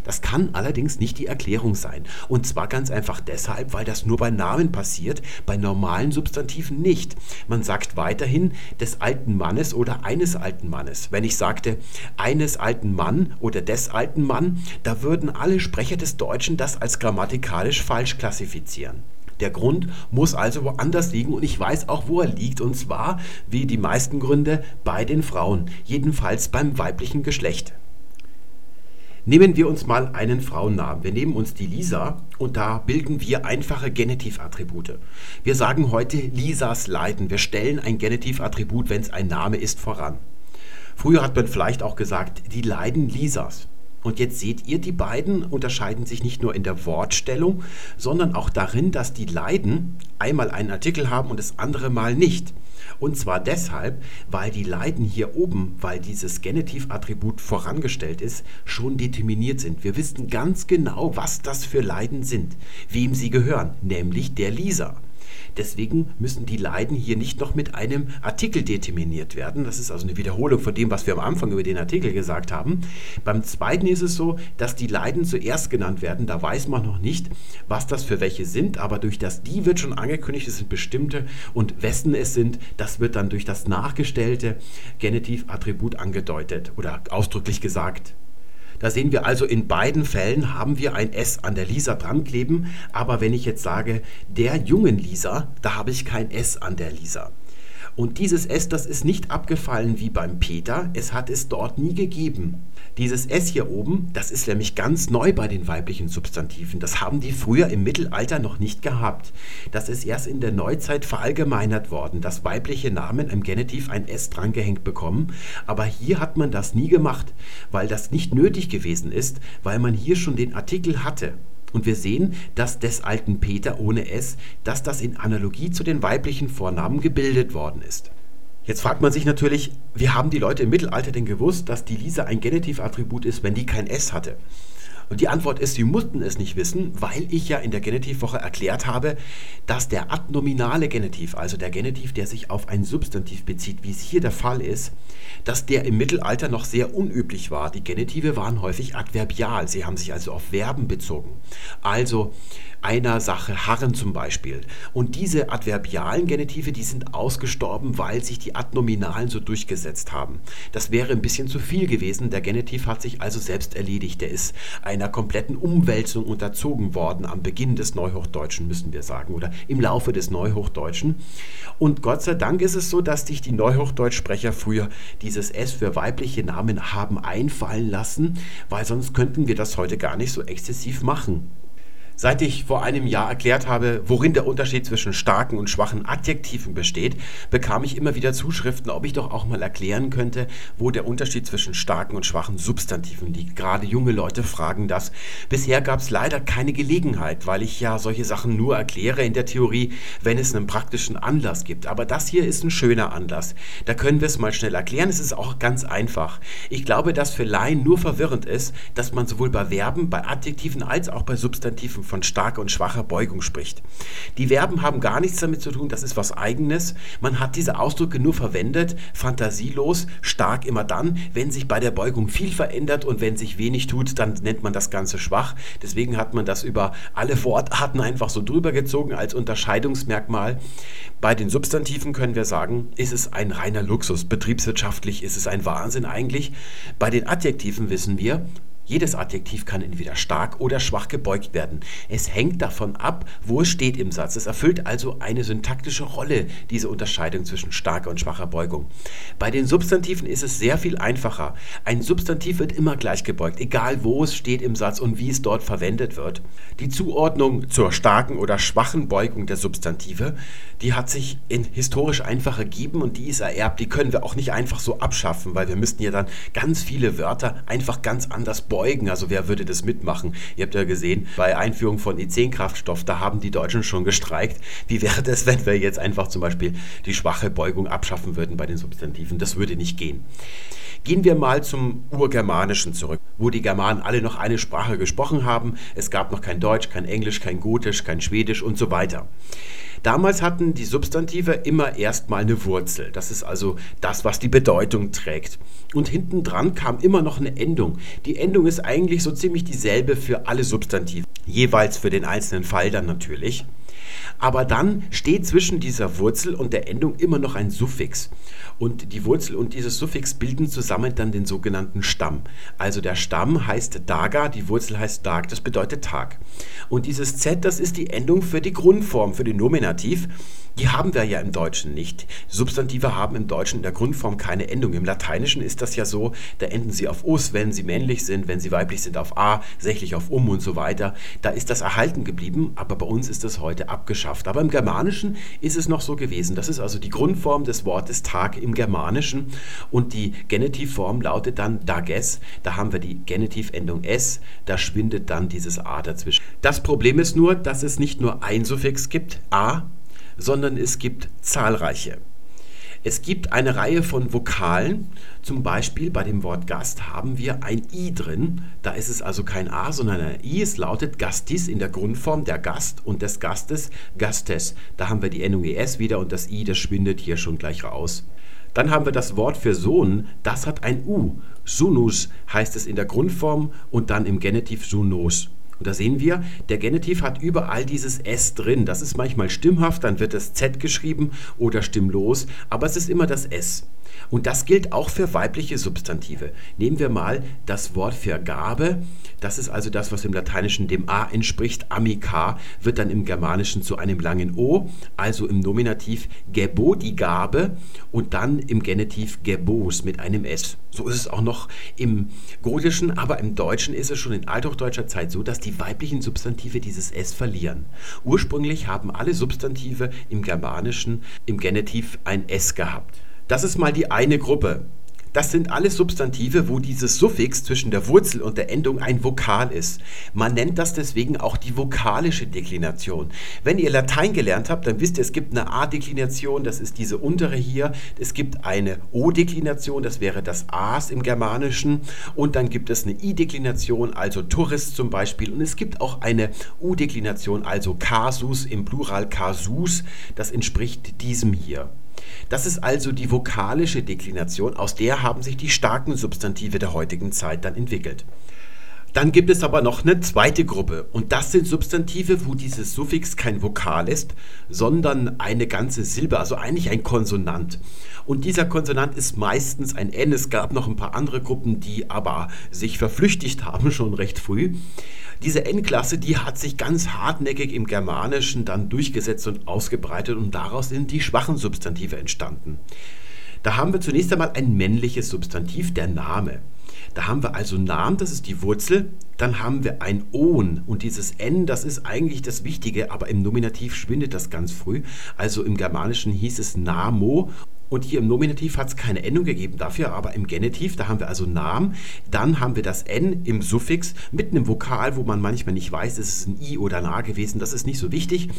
Das kann allerdings nicht die Erklärung sein. Und zwar ganz einfach deshalb, weil das nur bei Namen passiert, bei normalen Substantiven nicht. Man sagt weiterhin des alten Mannes oder eines alten Mannes. Wenn ich sagte eines alten Mann oder des alten Mann, da würden alle Sprecher des Deutschen das als grammatikalisch falsch klassifizieren. Der Grund muss also woanders liegen und ich weiß auch, wo er liegt. Und zwar, wie die meisten Gründe, bei den Frauen. Jedenfalls beim weiblichen Geschlecht. Nehmen wir uns mal einen Frauennamen. Wir nehmen uns die Lisa und da bilden wir einfache Genitivattribute. Wir sagen heute Lisas Leiden. Wir stellen ein Genitivattribut, wenn es ein Name ist, voran. Früher hat man vielleicht auch gesagt, die Leiden Lisas. Und jetzt seht ihr, die beiden unterscheiden sich nicht nur in der Wortstellung, sondern auch darin, dass die Leiden einmal einen Artikel haben und das andere Mal nicht. Und zwar deshalb, weil die Leiden hier oben, weil dieses Genitivattribut vorangestellt ist, schon determiniert sind. Wir wissen ganz genau, was das für Leiden sind, wem sie gehören, nämlich der Lisa. Deswegen müssen die Leiden hier nicht noch mit einem Artikel determiniert werden. Das ist also eine Wiederholung von dem, was wir am Anfang über den Artikel gesagt haben. Beim zweiten ist es so, dass die Leiden zuerst genannt werden. Da weiß man noch nicht, was das für welche sind, aber durch das die wird schon angekündigt, es sind bestimmte und wessen es sind, das wird dann durch das nachgestellte Genitivattribut angedeutet oder ausdrücklich gesagt. Da sehen wir also, in beiden Fällen haben wir ein S an der Lisa dran kleben. Aber wenn ich jetzt sage, der jungen Lisa, da habe ich kein S an der Lisa. Und dieses S, das ist nicht abgefallen wie beim Peter, es hat es dort nie gegeben. Dieses S hier oben, das ist nämlich ganz neu bei den weiblichen Substantiven. Das haben die früher im Mittelalter noch nicht gehabt. Das ist erst in der Neuzeit verallgemeinert worden, dass weibliche Namen im Genitiv ein S drangehängt bekommen. Aber hier hat man das nie gemacht, weil das nicht nötig gewesen ist, weil man hier schon den Artikel hatte. Und wir sehen, dass des alten Peter ohne S, dass das in Analogie zu den weiblichen Vornamen gebildet worden ist. Jetzt fragt man sich natürlich, wie haben die Leute im Mittelalter denn gewusst, dass die Lisa ein Genitivattribut ist, wenn die kein S hatte? Und die Antwort ist, sie mussten es nicht wissen, weil ich ja in der Genitivwoche erklärt habe, dass der adnominale Genitiv, also der Genitiv, der sich auf ein Substantiv bezieht, wie es hier der Fall ist, dass der im Mittelalter noch sehr unüblich war. Die Genitive waren häufig adverbial, sie haben sich also auf Verben bezogen. Also einer Sache harren zum Beispiel. Und diese adverbialen Genitive, die sind ausgestorben, weil sich die Adnominalen so durchgesetzt haben. Das wäre ein bisschen zu viel gewesen. Der Genitiv hat sich also selbst erledigt. Der ist ein einer kompletten Umwälzung unterzogen worden am Beginn des Neuhochdeutschen, müssen wir sagen, oder im Laufe des Neuhochdeutschen. Und Gott sei Dank ist es so, dass sich die Neuhochdeutschsprecher früher dieses S für weibliche Namen haben einfallen lassen, weil sonst könnten wir das heute gar nicht so exzessiv machen. Seit ich vor einem Jahr erklärt habe, worin der Unterschied zwischen starken und schwachen Adjektiven besteht, bekam ich immer wieder Zuschriften, ob ich doch auch mal erklären könnte, wo der Unterschied zwischen starken und schwachen Substantiven liegt. Gerade junge Leute fragen das. Bisher gab es leider keine Gelegenheit, weil ich ja solche Sachen nur erkläre in der Theorie, wenn es einen praktischen Anlass gibt. Aber das hier ist ein schöner Anlass. Da können wir es mal schnell erklären. Es ist auch ganz einfach. Ich glaube, dass für Laien nur verwirrend ist, dass man sowohl bei Verben, bei Adjektiven als auch bei Substantiven von starker und schwacher Beugung spricht. Die Verben haben gar nichts damit zu tun, das ist was Eigenes. Man hat diese Ausdrücke nur verwendet, fantasielos, stark immer dann, wenn sich bei der Beugung viel verändert und wenn sich wenig tut, dann nennt man das Ganze schwach. Deswegen hat man das über alle Wortarten einfach so drüber gezogen als Unterscheidungsmerkmal. Bei den Substantiven können wir sagen, ist es ein reiner Luxus. Betriebswirtschaftlich ist es ein Wahnsinn eigentlich. Bei den Adjektiven wissen wir, jedes Adjektiv kann entweder stark oder schwach gebeugt werden. Es hängt davon ab, wo es steht im Satz. Es erfüllt also eine syntaktische Rolle, diese Unterscheidung zwischen starker und schwacher Beugung. Bei den Substantiven ist es sehr viel einfacher. Ein Substantiv wird immer gleich gebeugt, egal wo es steht im Satz und wie es dort verwendet wird. Die Zuordnung zur starken oder schwachen Beugung der Substantive, die hat sich in historisch einfach ergeben und die ist ererbt. Die können wir auch nicht einfach so abschaffen, weil wir müssten ja dann ganz viele Wörter einfach ganz anders beugen beugen. Also wer würde das mitmachen? Ihr habt ja gesehen, bei Einführung von E10-Kraftstoff, da haben die Deutschen schon gestreikt. Wie wäre das, wenn wir jetzt einfach zum Beispiel die schwache Beugung abschaffen würden bei den Substantiven? Das würde nicht gehen. Gehen wir mal zum Urgermanischen zurück, wo die Germanen alle noch eine Sprache gesprochen haben. Es gab noch kein Deutsch, kein Englisch, kein Gotisch, kein Schwedisch und so weiter. Damals hatten die Substantive immer erstmal eine Wurzel. Das ist also das, was die Bedeutung trägt. Und hinten dran kam immer noch eine Endung. Die Endung ist eigentlich so ziemlich dieselbe für alle Substantive, jeweils für den einzelnen Fall dann natürlich. Aber dann steht zwischen dieser Wurzel und der Endung immer noch ein Suffix. Und die Wurzel und dieses Suffix bilden zusammen dann den sogenannten Stamm. Also der Stamm heißt Daga, die Wurzel heißt Dag, das bedeutet Tag. Und dieses Z, das ist die Endung für die Grundform, für den Nominativ. Die haben wir ja im Deutschen nicht. Substantive haben im Deutschen in der Grundform keine Endung. Im Lateinischen ist das ja so, da enden sie auf us, wenn sie männlich sind, wenn sie weiblich sind auf a, sächlich auf um und so weiter. Da ist das erhalten geblieben, aber bei uns ist das heute abgeschafft. Aber im Germanischen ist es noch so gewesen. Das ist also die Grundform des Wortes Tag im Germanischen und die Genitivform lautet dann dages. Da haben wir die Genitivendung s, da schwindet dann dieses a dazwischen. Das Problem ist nur, dass es nicht nur ein Suffix gibt, a, sondern es gibt zahlreiche. Es gibt eine Reihe von Vokalen, zum Beispiel bei dem Wort Gast haben wir ein I drin. Da ist es also kein A, sondern ein I. Es lautet Gastis in der Grundform der Gast und des Gastes Gastes. Da haben wir die Endung ES wieder und das I, das schwindet hier schon gleich raus. Dann haben wir das Wort für Sohn, das hat ein U. Sunus heißt es in der Grundform und dann im Genitiv Sunos. Und da sehen wir, der Genitiv hat überall dieses S drin. Das ist manchmal stimmhaft, dann wird das Z geschrieben oder stimmlos, aber es ist immer das S. Und das gilt auch für weibliche Substantive. Nehmen wir mal das Wort für Gabe. Das ist also das, was im Lateinischen dem A entspricht. Amica wird dann im Germanischen zu einem langen O, also im Nominativ gebo die Gabe und dann im Genitiv gebos mit einem S. So ist es auch noch im Gotischen, aber im Deutschen ist es schon in althochdeutscher Zeit so, dass die weiblichen Substantive dieses S verlieren. Ursprünglich haben alle Substantive im Germanischen im Genitiv ein S gehabt. Das ist mal die eine Gruppe. Das sind alles Substantive, wo dieses Suffix zwischen der Wurzel und der Endung ein Vokal ist. Man nennt das deswegen auch die vokalische Deklination. Wenn ihr Latein gelernt habt, dann wisst ihr, es gibt eine A-Deklination, das ist diese untere hier. Es gibt eine O-Deklination, das wäre das As im Germanischen. Und dann gibt es eine I-Deklination, also Tourist zum Beispiel. Und es gibt auch eine U-Deklination, also Casus im Plural Casus. Das entspricht diesem hier. Das ist also die vokalische Deklination, aus der haben sich die starken Substantive der heutigen Zeit dann entwickelt. Dann gibt es aber noch eine zweite Gruppe und das sind Substantive, wo dieses Suffix kein Vokal ist, sondern eine ganze Silbe, also eigentlich ein Konsonant. Und dieser Konsonant ist meistens ein N. Es gab noch ein paar andere Gruppen, die aber sich verflüchtigt haben schon recht früh. Diese N-Klasse, die hat sich ganz hartnäckig im Germanischen dann durchgesetzt und ausgebreitet und daraus sind die schwachen Substantive entstanden. Da haben wir zunächst einmal ein männliches Substantiv, der Name. Da haben wir also Namen, das ist die Wurzel. Dann haben wir ein On und dieses N, das ist eigentlich das Wichtige, aber im Nominativ schwindet das ganz früh. Also im Germanischen hieß es Namo und hier im Nominativ hat es keine Endung gegeben dafür, aber im Genitiv, da haben wir also Namen. Dann haben wir das N im Suffix mit einem Vokal, wo man manchmal nicht weiß, ist es ein I oder ein A gewesen. Das ist nicht so wichtig.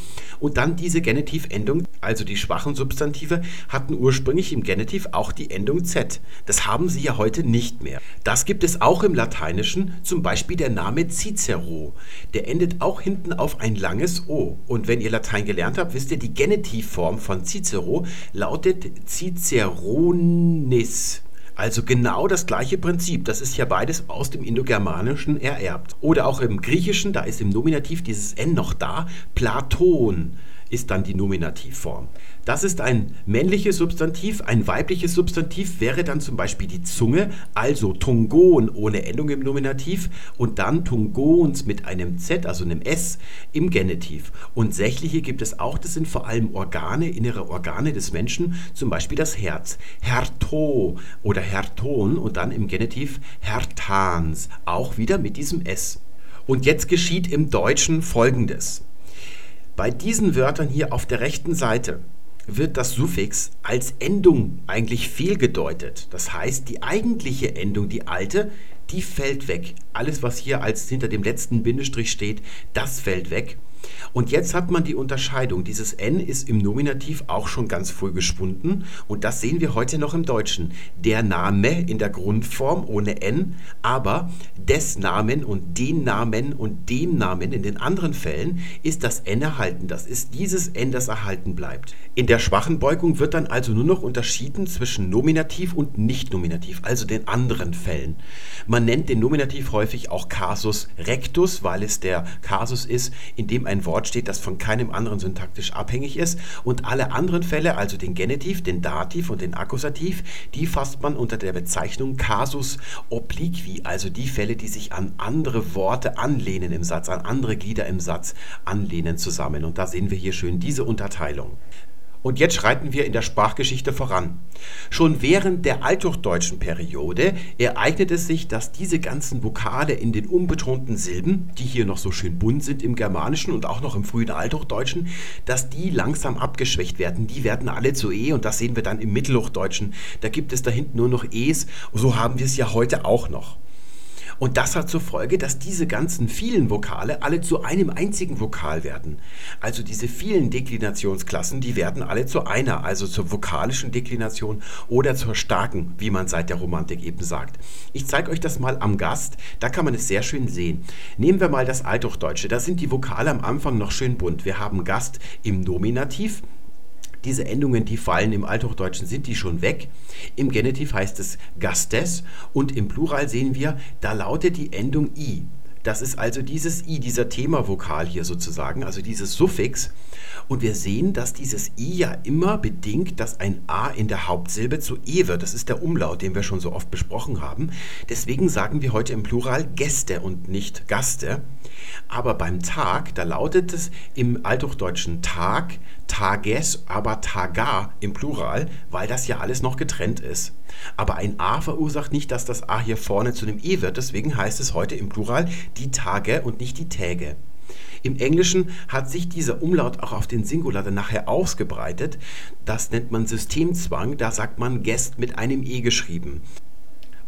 Und dann diese Genitivendung, also die schwachen Substantive, hatten ursprünglich im Genitiv auch die Endung Z. Das haben sie ja heute nicht mehr. Das gibt es auch im Lateinischen, zum Beispiel der Name Cicero. Der endet auch hinten auf ein langes O. Und wenn ihr Latein gelernt habt, wisst ihr, die Genitivform von Cicero lautet Cicero. Ciceronis. Also genau das gleiche Prinzip. Das ist ja beides aus dem Indogermanischen ererbt. Oder auch im Griechischen, da ist im Nominativ dieses N noch da. Platon ist dann die Nominativform. Das ist ein männliches Substantiv. Ein weibliches Substantiv wäre dann zum Beispiel die Zunge, also Tungon ohne Endung im Nominativ und dann Tungons mit einem Z, also einem S im Genitiv. Und sächliche gibt es auch, das sind vor allem Organe, innere Organe des Menschen, zum Beispiel das Herz. Herto oder Herton und dann im Genitiv Hertans, auch wieder mit diesem S. Und jetzt geschieht im Deutschen Folgendes. Bei diesen Wörtern hier auf der rechten Seite wird das Suffix als Endung eigentlich fehlgedeutet. Das heißt, die eigentliche Endung, die alte, die fällt weg. Alles, was hier als hinter dem letzten Bindestrich steht, das fällt weg. Und jetzt hat man die Unterscheidung. Dieses N ist im Nominativ auch schon ganz früh geschwunden und das sehen wir heute noch im Deutschen. Der Name in der Grundform ohne N, aber des Namen und den Namen und dem Namen in den anderen Fällen ist das N erhalten. Das ist dieses N, das erhalten bleibt. In der schwachen Beugung wird dann also nur noch unterschieden zwischen Nominativ und Nicht-Nominativ, also den anderen Fällen. Man nennt den Nominativ häufig auch Casus rectus, weil es der Kasus ist, in dem ein Wort steht, das von keinem anderen syntaktisch abhängig ist. Und alle anderen Fälle, also den Genitiv, den Dativ und den Akkusativ, die fasst man unter der Bezeichnung Casus obliqui, also die Fälle, die sich an andere Worte anlehnen im Satz, an andere Glieder im Satz anlehnen zusammen. Und da sehen wir hier schön diese Unterteilung. Und jetzt schreiten wir in der Sprachgeschichte voran. Schon während der althochdeutschen Periode ereignet es sich, dass diese ganzen Vokale in den unbetonten Silben, die hier noch so schön bunt sind im Germanischen und auch noch im frühen Althochdeutschen, dass die langsam abgeschwächt werden. Die werden alle zu E und das sehen wir dann im Mittelhochdeutschen. Da gibt es da hinten nur noch Es. So haben wir es ja heute auch noch. Und das hat zur Folge, dass diese ganzen vielen Vokale alle zu einem einzigen Vokal werden. Also diese vielen Deklinationsklassen, die werden alle zu einer, also zur vokalischen Deklination oder zur starken, wie man seit der Romantik eben sagt. Ich zeige euch das mal am Gast, da kann man es sehr schön sehen. Nehmen wir mal das Althochdeutsche, da sind die Vokale am Anfang noch schön bunt. Wir haben Gast im Nominativ, diese Endungen, die fallen im Althochdeutschen, sind die schon weg. Im Genitiv heißt es Gastes und im Plural sehen wir, da lautet die Endung i. Das ist also dieses i, dieser Themavokal hier sozusagen, also dieses Suffix. Und wir sehen, dass dieses i ja immer bedingt, dass ein a in der Hauptsilbe zu e wird. Das ist der Umlaut, den wir schon so oft besprochen haben. Deswegen sagen wir heute im Plural Gäste und nicht Gaste. Aber beim Tag, da lautet es im Althochdeutschen Tag, Tages, aber Taga im Plural, weil das ja alles noch getrennt ist. Aber ein A verursacht nicht, dass das A hier vorne zu einem E wird. Deswegen heißt es heute im Plural die Tage und nicht die Täge. Im Englischen hat sich dieser Umlaut auch auf den Singular dann nachher ausgebreitet. Das nennt man Systemzwang. Da sagt man Guest mit einem E geschrieben.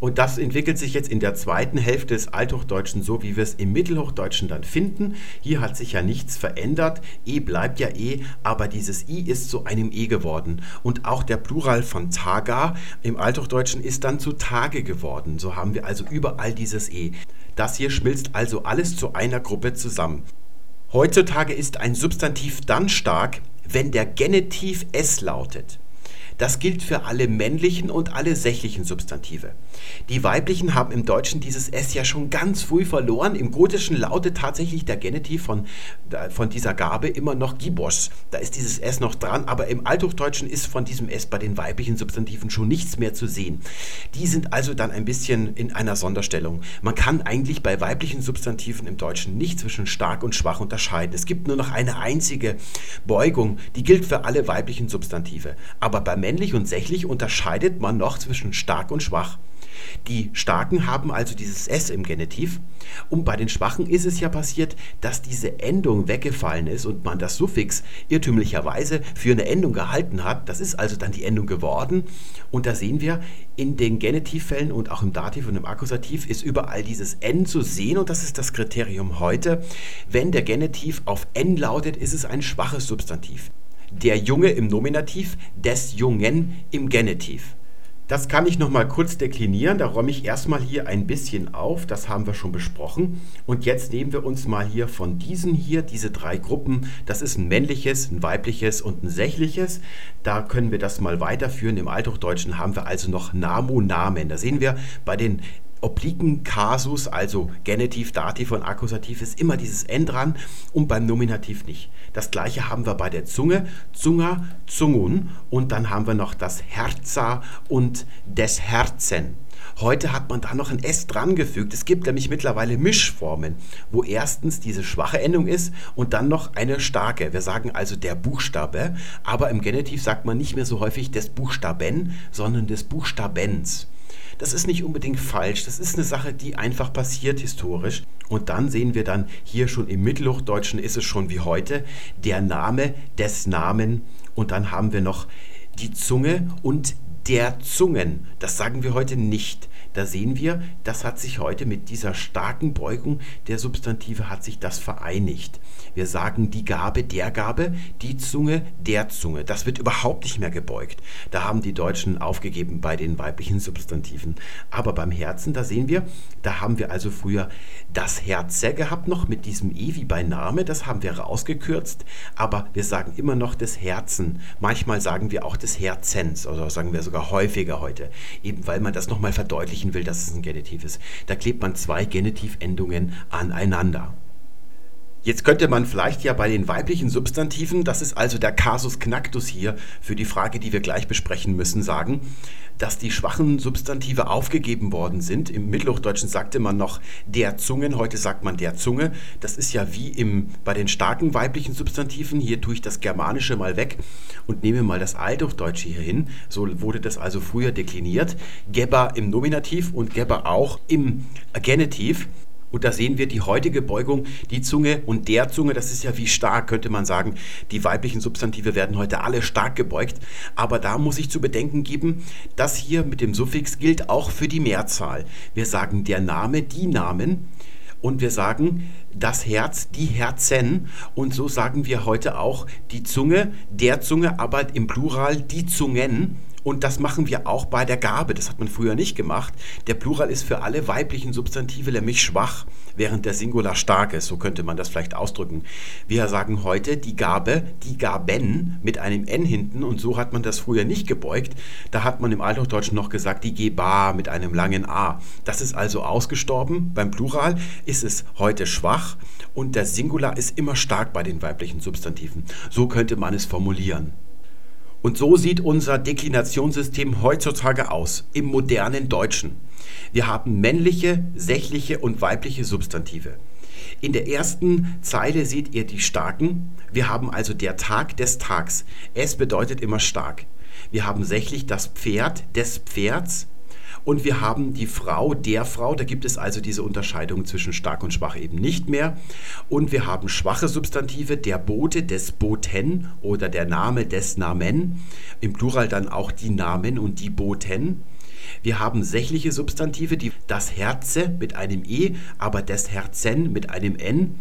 Und das entwickelt sich jetzt in der zweiten Hälfte des Althochdeutschen so, wie wir es im Mittelhochdeutschen dann finden. Hier hat sich ja nichts verändert. E bleibt ja E, aber dieses I ist zu einem E geworden. Und auch der Plural von Taga im Althochdeutschen ist dann zu Tage geworden. So haben wir also überall dieses E. Das hier schmilzt also alles zu einer Gruppe zusammen. Heutzutage ist ein Substantiv dann stark, wenn der Genitiv S lautet. Das gilt für alle männlichen und alle sächlichen Substantive. Die weiblichen haben im Deutschen dieses S ja schon ganz früh verloren. Im Gotischen lautet tatsächlich der Genitiv von, von dieser Gabe immer noch Gibos. Da ist dieses S noch dran, aber im Althochdeutschen ist von diesem S bei den weiblichen Substantiven schon nichts mehr zu sehen. Die sind also dann ein bisschen in einer Sonderstellung. Man kann eigentlich bei weiblichen Substantiven im Deutschen nicht zwischen stark und schwach unterscheiden. Es gibt nur noch eine einzige Beugung, die gilt für alle weiblichen Substantive. Aber bei männlich und sächlich unterscheidet man noch zwischen stark und schwach. Die Starken haben also dieses S im Genitiv und bei den Schwachen ist es ja passiert, dass diese Endung weggefallen ist und man das Suffix irrtümlicherweise für eine Endung gehalten hat. Das ist also dann die Endung geworden und da sehen wir, in den Genitivfällen und auch im Dativ und im Akkusativ ist überall dieses N zu sehen und das ist das Kriterium heute. Wenn der Genitiv auf N lautet, ist es ein schwaches Substantiv. Der Junge im Nominativ, des Jungen im Genitiv. Das kann ich noch mal kurz deklinieren. Da räume ich erstmal hier ein bisschen auf. Das haben wir schon besprochen. Und jetzt nehmen wir uns mal hier von diesen hier, diese drei Gruppen. Das ist ein männliches, ein weibliches und ein sächliches. Da können wir das mal weiterführen. Im Althochdeutschen haben wir also noch Namo-Namen. Da sehen wir bei den obliken Kasus, also Genitiv, Dativ und Akkusativ, ist immer dieses N dran und beim Nominativ nicht. Das gleiche haben wir bei der Zunge, Zunga, Zungun und dann haben wir noch das Herza und des Herzen. Heute hat man da noch ein S dran gefügt. Es gibt nämlich mittlerweile Mischformen, wo erstens diese schwache Endung ist und dann noch eine starke. Wir sagen also der Buchstabe, aber im Genitiv sagt man nicht mehr so häufig des Buchstaben, sondern des Buchstabens. Das ist nicht unbedingt falsch. Das ist eine Sache, die einfach passiert historisch. Und dann sehen wir dann hier schon im Mittelhochdeutschen ist es schon wie heute der Name des Namen. Und dann haben wir noch die Zunge und der Zungen. Das sagen wir heute nicht. Da sehen wir, das hat sich heute mit dieser starken Beugung der Substantive hat sich das vereinigt. Wir sagen die Gabe, der Gabe, die Zunge, der Zunge. Das wird überhaupt nicht mehr gebeugt. Da haben die Deutschen aufgegeben bei den weiblichen Substantiven. Aber beim Herzen, da sehen wir, da haben wir also früher das Herze gehabt noch mit diesem E wie bei Name. Das haben wir rausgekürzt. Aber wir sagen immer noch des Herzen. Manchmal sagen wir auch des Herzens. Oder sagen wir sogar häufiger heute. Eben weil man das nochmal verdeutlichen will, dass es ein Genitiv ist. Da klebt man zwei Genitivendungen aneinander. Jetzt könnte man vielleicht ja bei den weiblichen Substantiven, das ist also der Kasus Knacktus hier für die Frage, die wir gleich besprechen müssen, sagen, dass die schwachen Substantive aufgegeben worden sind. Im Mittelhochdeutschen sagte man noch der Zungen, heute sagt man der Zunge. Das ist ja wie im, bei den starken weiblichen Substantiven. Hier tue ich das Germanische mal weg und nehme mal das Althochdeutsche hier hin. So wurde das also früher dekliniert. Geber im Nominativ und Geber auch im Genitiv. Und da sehen wir die heutige Beugung, die Zunge und der Zunge, das ist ja wie stark, könnte man sagen. Die weiblichen Substantive werden heute alle stark gebeugt. Aber da muss ich zu bedenken geben, das hier mit dem Suffix gilt auch für die Mehrzahl. Wir sagen der Name, die Namen. Und wir sagen das Herz, die Herzen. Und so sagen wir heute auch die Zunge, der Zunge, aber im Plural die Zungen. Und das machen wir auch bei der Gabe. Das hat man früher nicht gemacht. Der Plural ist für alle weiblichen Substantive nämlich schwach, während der Singular stark ist. So könnte man das vielleicht ausdrücken. Wir sagen heute die Gabe, die Gaben mit einem N hinten. Und so hat man das früher nicht gebeugt. Da hat man im Althochdeutschen noch gesagt die Geba mit einem langen A. Das ist also ausgestorben. Beim Plural ist es heute schwach und der Singular ist immer stark bei den weiblichen Substantiven. So könnte man es formulieren. Und so sieht unser Deklinationssystem heutzutage aus, im modernen Deutschen. Wir haben männliche, sächliche und weibliche Substantive. In der ersten Zeile seht ihr die starken. Wir haben also der Tag des Tags. Es bedeutet immer stark. Wir haben sächlich das Pferd des Pferds. Und wir haben die Frau der Frau, da gibt es also diese Unterscheidung zwischen stark und schwach eben nicht mehr. Und wir haben schwache Substantive, der Bote des Boten oder der Name des Namen, im Plural dann auch die Namen und die Boten. Wir haben sächliche Substantive, die das Herze mit einem E, aber des Herzen mit einem N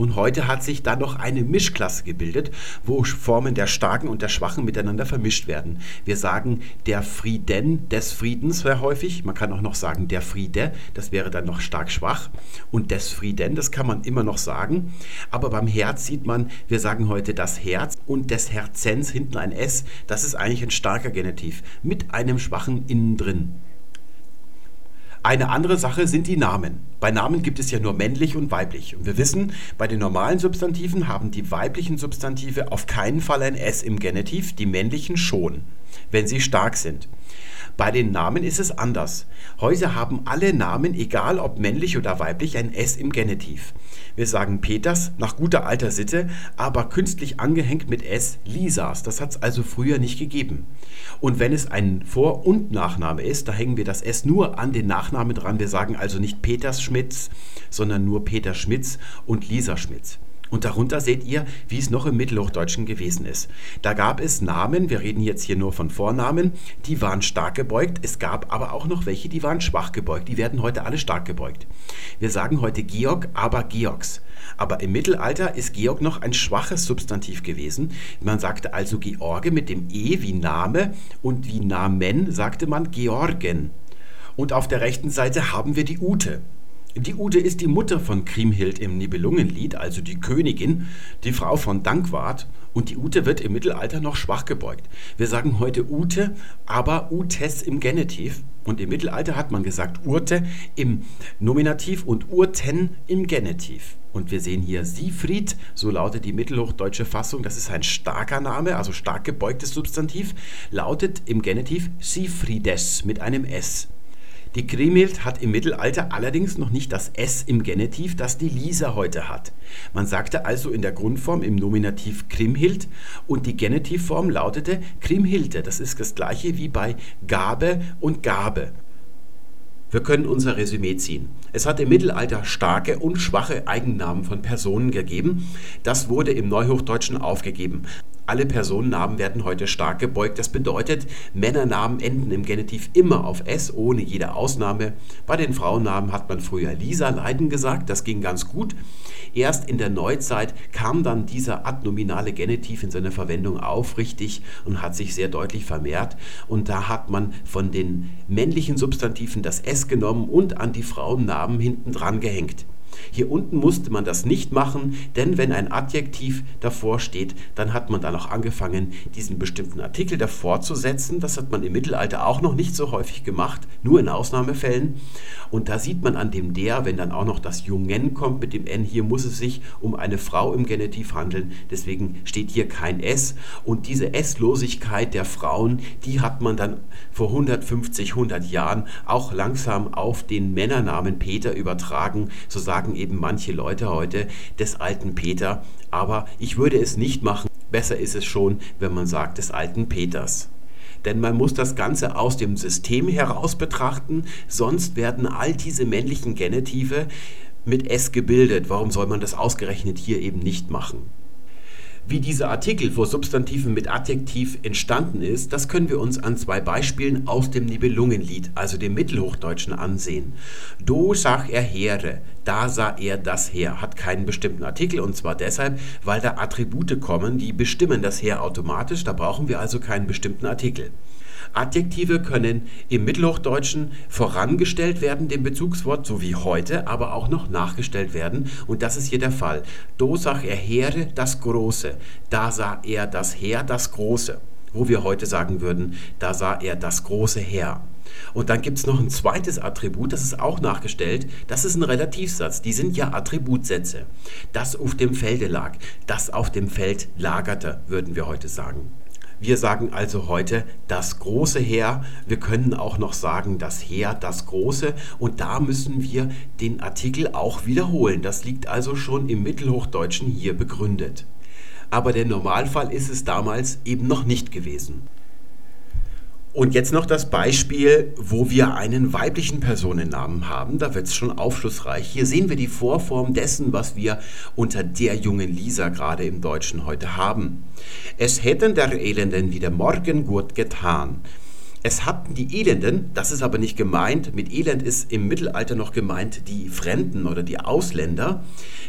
Und heute hat sich da noch eine Mischklasse gebildet, wo Formen der Starken und der Schwachen miteinander vermischt werden. Wir sagen der Frieden des Friedens sehr häufig. Man kann auch noch sagen der Friede, das wäre dann noch stark schwach. Und des Frieden, das kann man immer noch sagen. Aber beim Herz sieht man, wir sagen heute das Herz und des Herzens hinten ein S. Das ist eigentlich ein starker Genitiv mit einem schwachen innen drin. Eine andere Sache sind die Namen. Bei Namen gibt es ja nur männlich und weiblich. Und wir wissen, bei den normalen Substantiven haben die weiblichen Substantive auf keinen Fall ein S im Genitiv, die männlichen schon, wenn sie stark sind. Bei den Namen ist es anders. Heute haben alle Namen, egal ob männlich oder weiblich, ein S im Genitiv. Wir sagen Peters nach guter alter Sitte, aber künstlich angehängt mit S Lisas. Das hat es also früher nicht gegeben. Und wenn es ein Vor- und Nachname ist, da hängen wir das S nur an den Nachnamen dran. Wir sagen also nicht Peters Schmitz, sondern nur Peter Schmitz und Lisa Schmitz. Und darunter seht ihr, wie es noch im Mittelhochdeutschen gewesen ist. Da gab es Namen, wir reden jetzt hier nur von Vornamen, die waren stark gebeugt. Es gab aber auch noch welche, die waren schwach gebeugt. Die werden heute alle stark gebeugt. Wir sagen heute Georg, aber Georgs. Aber im Mittelalter ist Georg noch ein schwaches Substantiv gewesen. Man sagte also George mit dem E wie Name und wie Namen sagte man Georgen. Und auf der rechten Seite haben wir die Ute. Die Ute ist die Mutter von Kriemhild im Nibelungenlied, also die Königin, die Frau von Dankwart. Und die Ute wird im Mittelalter noch schwach gebeugt. Wir sagen heute Ute, aber Utes im Genitiv. Und im Mittelalter hat man gesagt Urte im Nominativ und Urten im Genitiv. Und wir sehen hier Siegfried, so lautet die mittelhochdeutsche Fassung. Das ist ein starker Name, also stark gebeugtes Substantiv. Lautet im Genitiv Siegfriedes mit einem S. Die Kriemhild hat im Mittelalter allerdings noch nicht das S im Genitiv, das die Lisa heute hat. Man sagte also in der Grundform im Nominativ Krimhild und die Genitivform lautete Krimhilde. Das ist das gleiche wie bei Gabe und Gabe. Wir können unser Resümee ziehen. Es hat im Mittelalter starke und schwache Eigennamen von Personen gegeben. Das wurde im Neuhochdeutschen aufgegeben. Alle Personennamen werden heute stark gebeugt. Das bedeutet, Männernamen enden im Genitiv immer auf S, ohne jede Ausnahme. Bei den Frauennamen hat man früher Lisa Leiden gesagt, das ging ganz gut. Erst in der Neuzeit kam dann dieser adnominale Genitiv in seiner Verwendung aufrichtig und hat sich sehr deutlich vermehrt. Und da hat man von den männlichen Substantiven das S genommen und an die Frauennamen hinten dran gehängt. Hier unten musste man das nicht machen, denn wenn ein Adjektiv davor steht, dann hat man dann auch angefangen, diesen bestimmten Artikel davor zu setzen. Das hat man im Mittelalter auch noch nicht so häufig gemacht, nur in Ausnahmefällen. Und da sieht man an dem der, wenn dann auch noch das Jungen kommt mit dem N, hier muss es sich um eine Frau im Genitiv handeln. Deswegen steht hier kein S. Und diese S-Losigkeit der Frauen, die hat man dann vor 150, 100 Jahren auch langsam auf den Männernamen Peter übertragen. So sagen eben manche Leute heute des alten Peter. Aber ich würde es nicht machen. Besser ist es schon, wenn man sagt des alten Peters denn man muss das Ganze aus dem System heraus betrachten, sonst werden all diese männlichen Genitive mit S gebildet. Warum soll man das ausgerechnet hier eben nicht machen? Wie dieser Artikel vor Substantiven mit Adjektiv entstanden ist, das können wir uns an zwei Beispielen aus dem Nibelungenlied, also dem Mittelhochdeutschen, ansehen. Do sag er Heere, da sah er das Heer, hat keinen bestimmten Artikel und zwar deshalb, weil da Attribute kommen, die bestimmen das Heer automatisch, da brauchen wir also keinen bestimmten Artikel. Adjektive können im Mittelhochdeutschen vorangestellt werden, dem Bezugswort, so wie heute, aber auch noch nachgestellt werden. Und das ist hier der Fall. Do sah er Heere das Große, da sah er das Heer das Große. Wo wir heute sagen würden, da sah er das große Heer. Und dann gibt es noch ein zweites Attribut, das ist auch nachgestellt. Das ist ein Relativsatz. Die sind ja Attributsätze. Das auf dem Felde lag, das auf dem Feld lagerte, würden wir heute sagen. Wir sagen also heute das große Heer. Wir können auch noch sagen das Heer, das große. Und da müssen wir den Artikel auch wiederholen. Das liegt also schon im Mittelhochdeutschen hier begründet. Aber der Normalfall ist es damals eben noch nicht gewesen. Und jetzt noch das Beispiel, wo wir einen weiblichen Personennamen haben. Da wird es schon aufschlussreich. Hier sehen wir die Vorform dessen, was wir unter der jungen Lisa gerade im Deutschen heute haben. Es hätten der Elenden wieder morgen gut getan. Es hatten die Elenden, das ist aber nicht gemeint, mit Elend ist im Mittelalter noch gemeint die Fremden oder die Ausländer,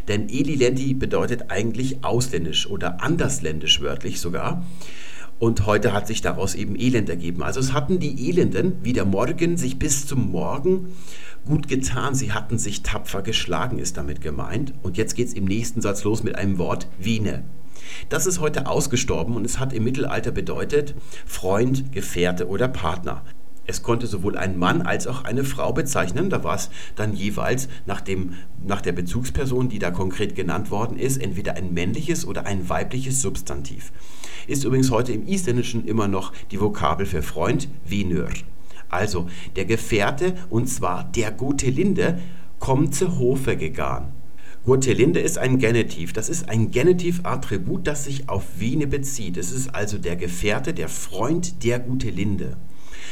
denn Elilendi bedeutet eigentlich ausländisch oder andersländisch wörtlich sogar. Und heute hat sich daraus eben Elend ergeben. Also es hatten die Elenden, wie der Morgen, sich bis zum Morgen gut getan. Sie hatten sich tapfer geschlagen, ist damit gemeint. Und jetzt geht es im nächsten Satz los mit einem Wort Wiene. Das ist heute ausgestorben und es hat im Mittelalter bedeutet Freund, Gefährte oder Partner. Es konnte sowohl ein Mann als auch eine Frau bezeichnen. Da war es dann jeweils nach, dem, nach der Bezugsperson, die da konkret genannt worden ist, entweder ein männliches oder ein weibliches Substantiv. Ist übrigens heute im Isländischen immer noch die Vokabel für Freund, Venör. Also der Gefährte, und zwar der gute Linde, kommt zu Hofe gegangen. Gurtelinde ist ein Genitiv. Das ist ein Genitivattribut, das sich auf Vene bezieht. Es ist also der Gefährte, der Freund, der gute Linde.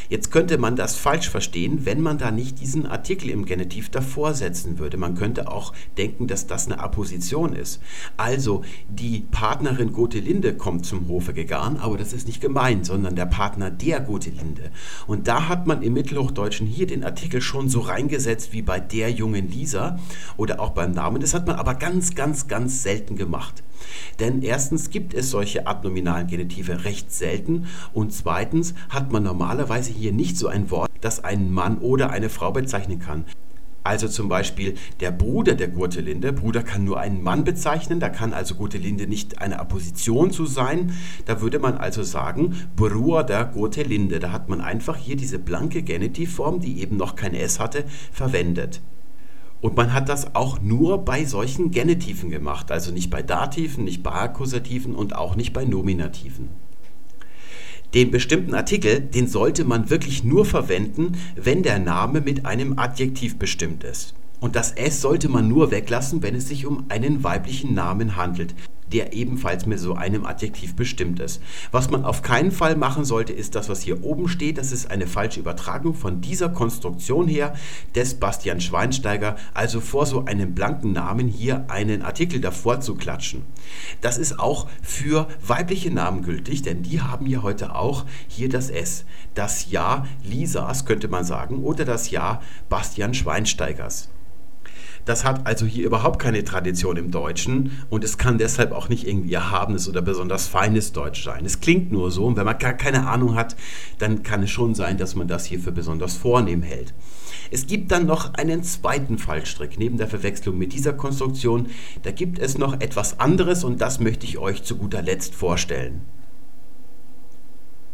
Jetzt könnte man das falsch verstehen, wenn man da nicht diesen Artikel im Genitiv davor setzen würde. Man könnte auch denken, dass das eine Apposition ist. Also die Partnerin Gotelinde kommt zum Hofe gegangen, aber das ist nicht gemeint, sondern der Partner der Gotelinde. Und da hat man im Mittelhochdeutschen hier den Artikel schon so reingesetzt wie bei der jungen Lisa oder auch beim Namen. Das hat man aber ganz, ganz, ganz selten gemacht. Denn erstens gibt es solche abnominalen Genitive recht selten und zweitens hat man normalerweise hier nicht so ein Wort, das einen Mann oder eine Frau bezeichnen kann. Also zum Beispiel der Bruder der Gurtelinde. Bruder kann nur einen Mann bezeichnen, da kann also Gurtelinde nicht eine Apposition zu sein. Da würde man also sagen, Bruder der Gurtelinde. Da hat man einfach hier diese blanke Genitivform, die eben noch kein S hatte, verwendet. Und man hat das auch nur bei solchen Genitiven gemacht, also nicht bei Dativen, nicht bei Akkusativen und auch nicht bei Nominativen. Den bestimmten Artikel, den sollte man wirklich nur verwenden, wenn der Name mit einem Adjektiv bestimmt ist. Und das S sollte man nur weglassen, wenn es sich um einen weiblichen Namen handelt der ebenfalls mit so einem Adjektiv bestimmt ist. Was man auf keinen Fall machen sollte, ist das, was hier oben steht. Das ist eine falsche Übertragung von dieser Konstruktion her des Bastian Schweinsteiger, also vor so einem blanken Namen hier einen Artikel davor zu klatschen. Das ist auch für weibliche Namen gültig, denn die haben ja heute auch hier das S. Das Ja Lisas könnte man sagen oder das Ja Bastian Schweinsteigers. Das hat also hier überhaupt keine Tradition im Deutschen und es kann deshalb auch nicht irgendwie erhabenes oder besonders feines Deutsch sein. Es klingt nur so und wenn man gar keine Ahnung hat, dann kann es schon sein, dass man das hier für besonders vornehm hält. Es gibt dann noch einen zweiten Fallstrick neben der Verwechslung mit dieser Konstruktion. Da gibt es noch etwas anderes und das möchte ich euch zu guter Letzt vorstellen.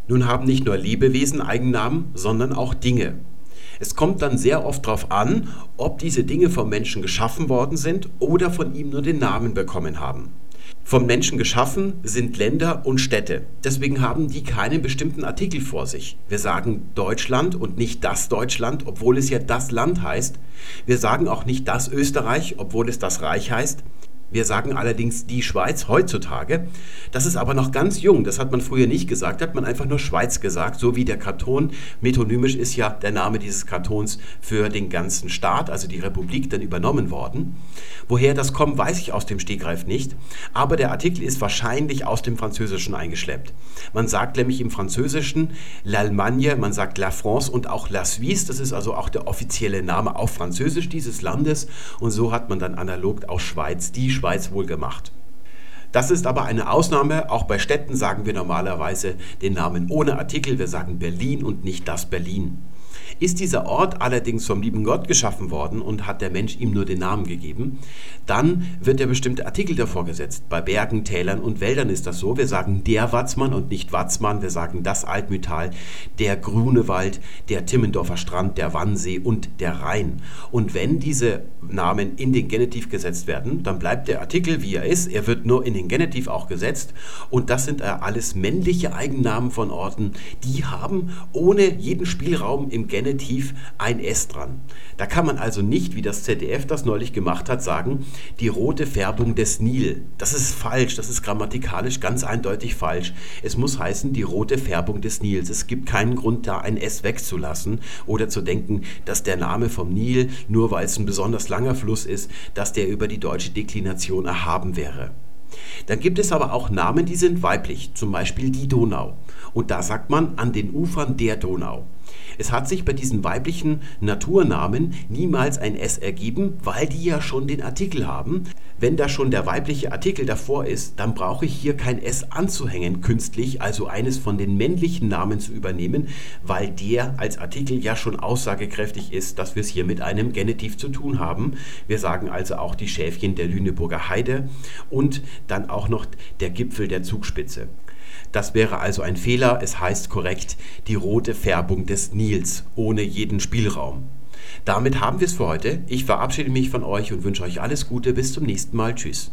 Nun haben nicht nur Lebewesen Eigennamen, sondern auch Dinge. Es kommt dann sehr oft darauf an, ob diese Dinge vom Menschen geschaffen worden sind oder von ihm nur den Namen bekommen haben. Vom Menschen geschaffen sind Länder und Städte. Deswegen haben die keinen bestimmten Artikel vor sich. Wir sagen Deutschland und nicht das Deutschland, obwohl es ja das Land heißt. Wir sagen auch nicht das Österreich, obwohl es das Reich heißt. Wir sagen allerdings die Schweiz heutzutage. Das ist aber noch ganz jung. Das hat man früher nicht gesagt. Hat man einfach nur Schweiz gesagt, so wie der Kanton. Metonymisch ist ja der Name dieses Kantons für den ganzen Staat, also die Republik, dann übernommen worden. Woher das kommt, weiß ich aus dem Stegreif nicht. Aber der Artikel ist wahrscheinlich aus dem Französischen eingeschleppt. Man sagt nämlich im Französischen l'Allemagne, man sagt la France und auch la Suisse. Das ist also auch der offizielle Name auf Französisch dieses Landes. Und so hat man dann analog aus Schweiz die Schweiz wohl gemacht. Das ist aber eine Ausnahme. Auch bei Städten sagen wir normalerweise den Namen ohne Artikel. Wir sagen Berlin und nicht das Berlin. Ist dieser Ort allerdings vom lieben Gott geschaffen worden und hat der Mensch ihm nur den Namen gegeben, dann wird der bestimmte Artikel davor gesetzt. Bei Bergen, Tälern und Wäldern ist das so. Wir sagen der Watzmann und nicht Watzmann. Wir sagen das Altmühltal, der Grunewald, der Timmendorfer Strand, der Wannsee und der Rhein. Und wenn diese Namen in den Genitiv gesetzt werden, dann bleibt der Artikel, wie er ist. Er wird nur in den Genitiv auch gesetzt. Und das sind alles männliche Eigennamen von Orten, die haben ohne jeden Spielraum im Genitiv Genitiv ein S dran. Da kann man also nicht, wie das ZDF das neulich gemacht hat, sagen, die rote Färbung des Nil. Das ist falsch, das ist grammatikalisch ganz eindeutig falsch. Es muss heißen, die rote Färbung des Nils. Es gibt keinen Grund, da ein S wegzulassen oder zu denken, dass der Name vom Nil, nur weil es ein besonders langer Fluss ist, dass der über die deutsche Deklination erhaben wäre. Dann gibt es aber auch Namen, die sind weiblich, zum Beispiel die Donau. Und da sagt man an den Ufern der Donau. Es hat sich bei diesen weiblichen Naturnamen niemals ein S ergeben, weil die ja schon den Artikel haben. Wenn da schon der weibliche Artikel davor ist, dann brauche ich hier kein S anzuhängen künstlich, also eines von den männlichen Namen zu übernehmen, weil der als Artikel ja schon aussagekräftig ist, dass wir es hier mit einem Genitiv zu tun haben. Wir sagen also auch die Schäfchen der Lüneburger Heide und dann auch noch der Gipfel der Zugspitze. Das wäre also ein Fehler. Es heißt korrekt die rote Färbung des Nils ohne jeden Spielraum. Damit haben wir es für heute. Ich verabschiede mich von euch und wünsche euch alles Gute. Bis zum nächsten Mal. Tschüss.